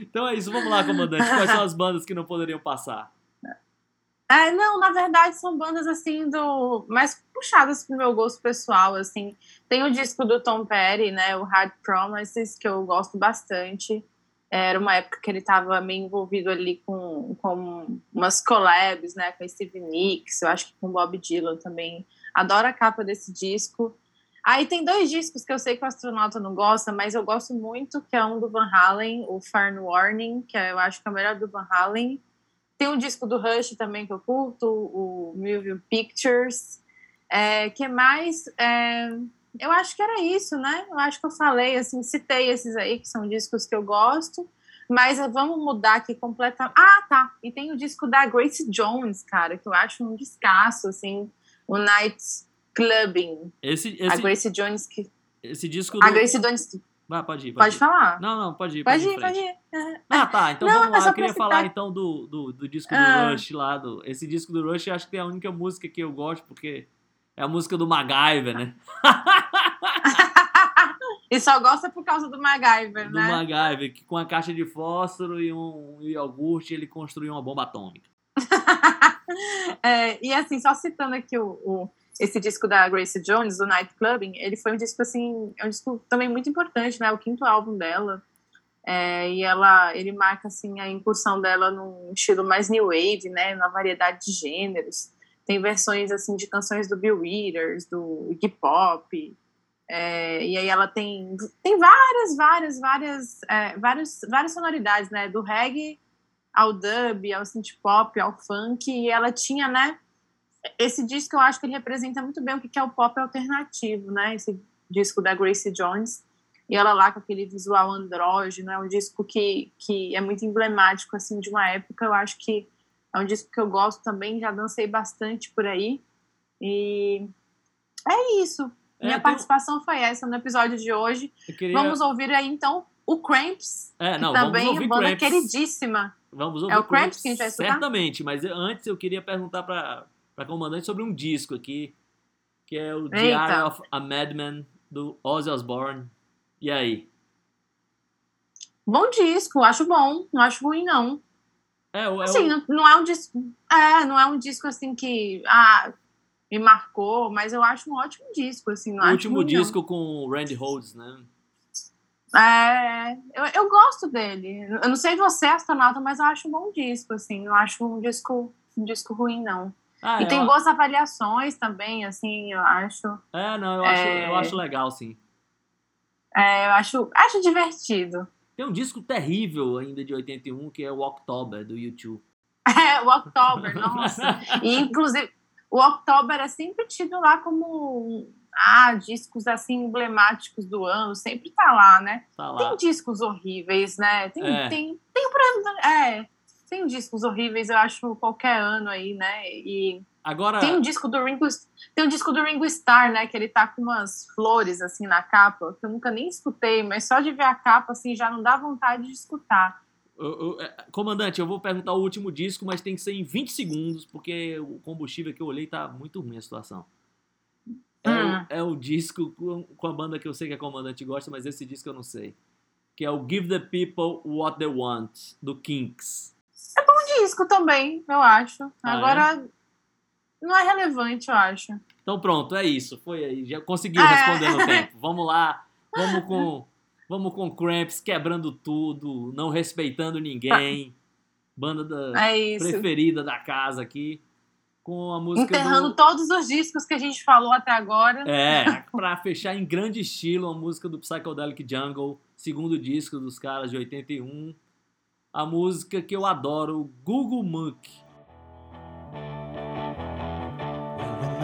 então é isso, vamos lá, comandante. Quais são as bandas que não poderiam passar? É, não, na verdade são bandas assim do mais puxadas pro meu gosto pessoal, assim. Tem o disco do Tom Petty, né, o Hard Promises, que eu gosto bastante. Era uma época que ele estava meio envolvido ali com, com umas collabs, né? Com Steve Nicks, eu acho que com Bob Dylan também. Adoro a capa desse disco. Aí tem dois discos que eu sei que o astronauta não gosta, mas eu gosto muito, que é um do Van Halen, o Farn Warning, que eu acho que é o melhor do Van Halen. Tem um disco do Rush também que eu curto, o Moving Pictures. É, que mais? É, eu acho que era isso, né? Eu acho que eu falei, assim, citei esses aí, que são discos que eu gosto. Mas vamos mudar aqui completamente. Ah, tá. E tem o disco da Grace Jones, cara, que eu acho um descasso, assim. O Night Clubbing. Esse, A esse, Grace Jones que. esse disco do... A Grace Jones. Vai, pode ir. Pode ir. falar. Não, não, pode ir. Pode em ir, pode ir. Ah, tá. Então Não, vamos lá. Eu queria pra falar citar. então do, do, do disco do Ah. Rush lá. Do, esse disco do Rush eu acho que é a única música que eu gosto, porque é a música do MacGyver, né? e só gosta por causa do MacGyver, Do né? MacGyver, que com a caixa de fósforo e um iogurte ele construiu uma bomba atômica. É, e assim, só citando aqui o, o- esse disco da Grace Jones, do Night Clubbing, ele foi um disco assim, é um disco também muito importante, né? O quinto álbum dela. É, e ela, ele marca assim a incursão dela num estilo mais new wave, né? Na variedade de gêneros. Tem versões assim de canções do Bill Withers, do Iggy Pop. É, e aí ela tem tem várias, várias, várias, é, várias, várias sonoridades, né? Do reggae ao dub, ao synth pop, ao funk, e ela tinha, né? Esse disco eu acho que ele representa muito bem o que é o pop alternativo, né? Esse disco da Grace Jones. E ela lá com aquele visual andrógeno, é um disco que, que é muito emblemático, assim, de uma época. Eu acho que é um disco que eu gosto também, já dancei bastante por aí. E é isso. É, Minha tem- participação foi essa no episódio de hoje. Queria... Vamos ouvir aí, então, o Cramps, É, que não, também vamos é ouvir banda Cramps. queridíssima. Vamos ouvir É o Cramps que a gente vai escutar? Certamente, mas antes eu queria perguntar para a comandante sobre um disco aqui, que é o Eita. Diary of a Madman, do Ozzy Osbourne. E aí? Bom disco, acho bom, não acho ruim, não. É, é Assim, não, não é um disco. É, não é um disco assim que ah, me marcou, mas eu acho um ótimo disco, assim, não o último ruim, disco com o Randy Rhodes, né? Não. É, eu, eu gosto dele. Eu não sei você, astronauta, mas eu acho um bom disco, assim, não acho um disco, um disco ruim, não. Ah, E tem eu- boas avaliações também, assim, eu acho. É, não, eu acho, É. eu acho legal, sim. É, eu acho, acho divertido. Tem um disco terrível ainda de 81, que é o October, do YouTube. É, o October, nossa. E, inclusive, o October é sempre tido lá como ah, discos assim emblemáticos do ano, sempre tá lá, né? Tá Tem lá. discos horríveis, né? Tem, É. tem, tem pra, é, tem discos horríveis, eu acho, qualquer ano aí, né? E Agora, tem um disco do Ringo, tem um disco do Ringo Starr, né? Que ele tá com umas flores assim na capa, que eu nunca nem escutei, mas só de ver a capa assim já não dá vontade de escutar. eu- eu- é, comandante, eu vou perguntar o último disco, mas tem que ser em 20 segundos, porque o combustível que eu olhei tá muito ruim a situação. É, Hum. o, é o disco com, com a banda que eu sei que a comandante gosta, mas esse disco eu não sei. Que é o Give the People What They Want, do Kinks. Um disco também, eu acho. Ah, Agora não é relevante, eu acho. Então pronto, é isso. Foi aí. Já conseguiu É. responder no tempo. Vamos lá. Vamos com, vamos com Cramps quebrando tudo, não respeitando ninguém. Banda da, É preferida da casa aqui. Com a música Enterrando do... todos os discos que a gente falou até agora. É, pra fechar em grande estilo a música do Psychedelic Jungle, segundo disco dos caras de 81. A música que eu adoro, Google Mook. When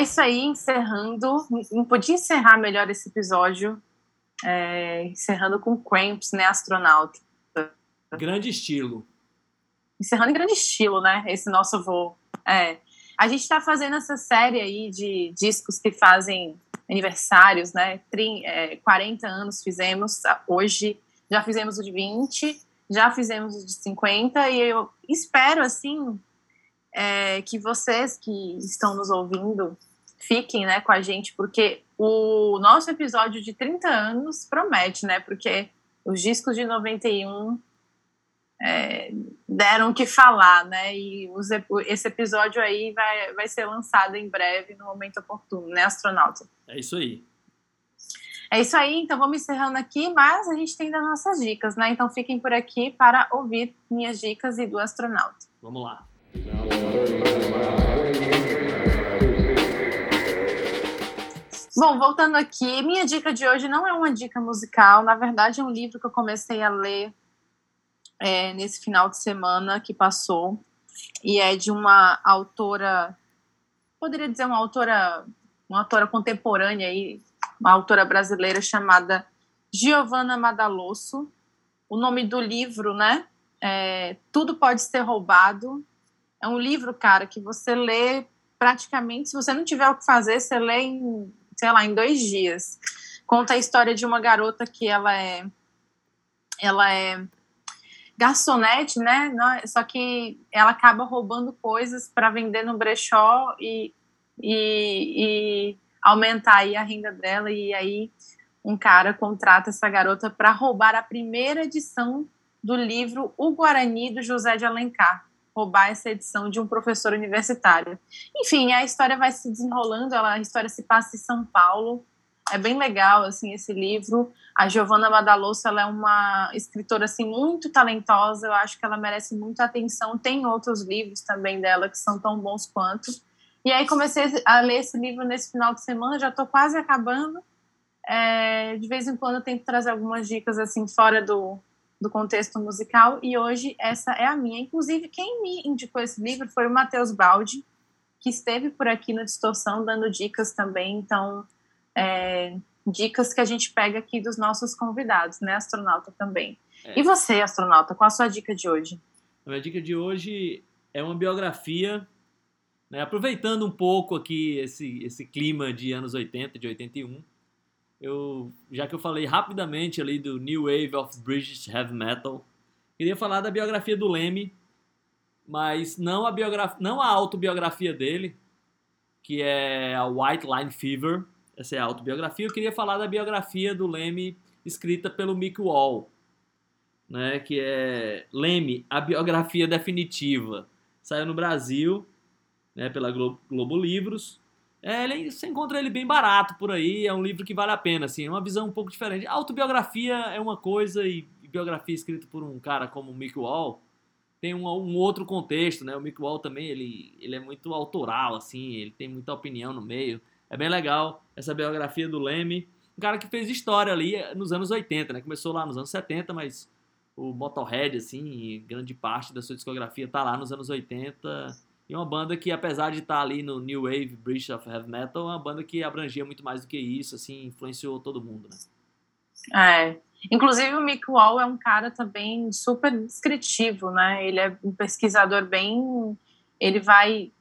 É isso aí, encerrando. Não podia encerrar melhor esse episódio. É, encerrando com Cramps, né, astronauta. Grande estilo. Encerrando em grande estilo, né, esse nosso voo. É. A gente está fazendo essa série aí de discos que fazem aniversários, né, trin- é, 40 anos fizemos, hoje já fizemos o de 20, já fizemos o de 50, e eu espero, assim, é, que vocês que estão nos ouvindo fiquem, né, com a gente, porque o nosso episódio de 30 anos promete, né, porque os discos de 91 é, deram o que falar, né, e os esse episódio aí vai, vai ser lançado em breve, no momento oportuno, né, astronauta? É isso aí. É isso aí, então vamos encerrando aqui, mas a gente tem ainda nossas dicas, né? Então fiquem por aqui para ouvir minhas dicas e do astronauta. Vamos lá. Bom, voltando aqui, minha dica de hoje não é uma dica musical, na verdade é um livro que eu comecei a ler é, nesse final de semana que passou, e é de uma autora, poderia dizer uma autora, uma autora contemporânea aí, uma autora brasileira chamada Giovanna Madalosso. O nome do livro, né? É Tudo Pode Ser Roubado. É um livro, cara, que você lê praticamente, se você não tiver o que fazer, você lê em, sei lá, em dois dias. Conta a história de uma garota que ela é, ela é garçonete, né? Não- Só que ela acaba roubando coisas para vender no brechó e, e, e aumentar aí a renda dela. E aí um cara contrata essa garota para roubar a primeira edição do livro O Guarani do José de Alencar. Roubar essa edição de um professor universitário. Enfim, a história vai se desenrolando, ela, a história se passa em São Paulo. É bem legal, assim, esse livro. A Giovanna Madalosso, ela é uma escritora, assim, muito talentosa. Eu acho que ela merece muita atenção. Tem outros livros também dela que são tão bons quanto. E aí comecei a ler esse livro nesse final de semana, já estou quase acabando. É, de vez em quando eu tento trazer algumas dicas, assim, fora do, do contexto musical. E hoje essa é a minha. Inclusive, quem me indicou esse livro foi o Matheus Baldi, que esteve por aqui no Distorção dando dicas também. Então, é, dicas que a gente pega aqui dos nossos convidados, né, astronauta também. É. E você, astronauta, qual a sua dica de hoje? A minha dica de hoje é uma biografia, né, aproveitando um pouco aqui esse, esse clima de anos 80, de 81. Eu, já que eu falei rapidamente ali do New Wave of British Heavy Metal, queria falar da biografia do Leme, mas não a, biografia, não a autobiografia dele, que é a White Line Fever. Essa é a autobiografia. Eu queria falar da biografia do Leme escrita pelo Mick Wall, né, que é Leme, a biografia definitiva. Saiu no Brasil, né, pela Globo, Globo Livros. É, ele, você encontra ele bem barato por aí, é um livro que vale a pena, assim, é uma visão um pouco diferente. Autobiografia é uma coisa e, biografia escrita por um cara como o Mick Wall tem um, um outro contexto, né? O Mick Wall também, ele, ele é muito autoral, assim, ele tem muita opinião no meio. É bem legal essa biografia do Leme. Um cara que fez história ali nos anos 80, né? Começou lá nos anos 70, mas o Motorhead, assim, grande parte da sua discografia tá lá nos anos 80. E uma banda que, apesar de estar ali no New Wave British of Heavy Metal, é uma banda que abrangia muito mais do que isso, assim, influenciou todo mundo, né? É. Inclusive, o Mick Wall é um cara também super descritivo, né? Ele é um pesquisador bem. Ele vai.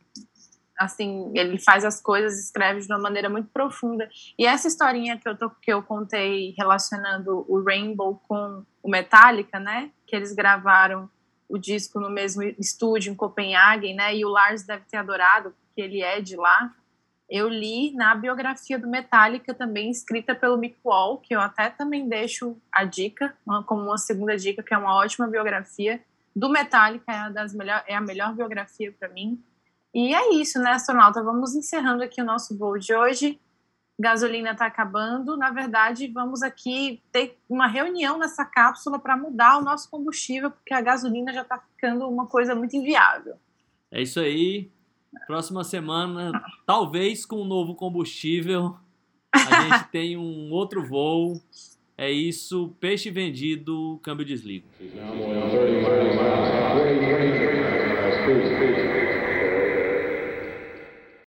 Assim, ele faz as coisas, escreve de uma maneira muito profunda. E essa historinha que eu, tô, que eu contei relacionando o Rainbow com o Metallica, né? Que eles gravaram o disco no mesmo estúdio em Copenhague, né? E o Lars deve ter adorado, porque ele é de lá eu li na biografia do Metallica também escrita pelo Mick Wall, que eu até também deixo a dica, uma- como uma segunda dica, que é uma ótima biografia do Metallica, é das melhor, é a melhor biografia para mim. E é isso, né, astronauta? Vamos encerrando aqui o nosso voo de hoje. Gasolina está acabando. Na verdade, vamos aqui ter uma reunião nessa cápsula para mudar o nosso combustível, porque a gasolina já está ficando uma coisa muito inviável. É isso aí. Próxima semana, talvez com um novo combustível, a gente tem um outro voo. É isso, peixe vendido, câmbio desligo.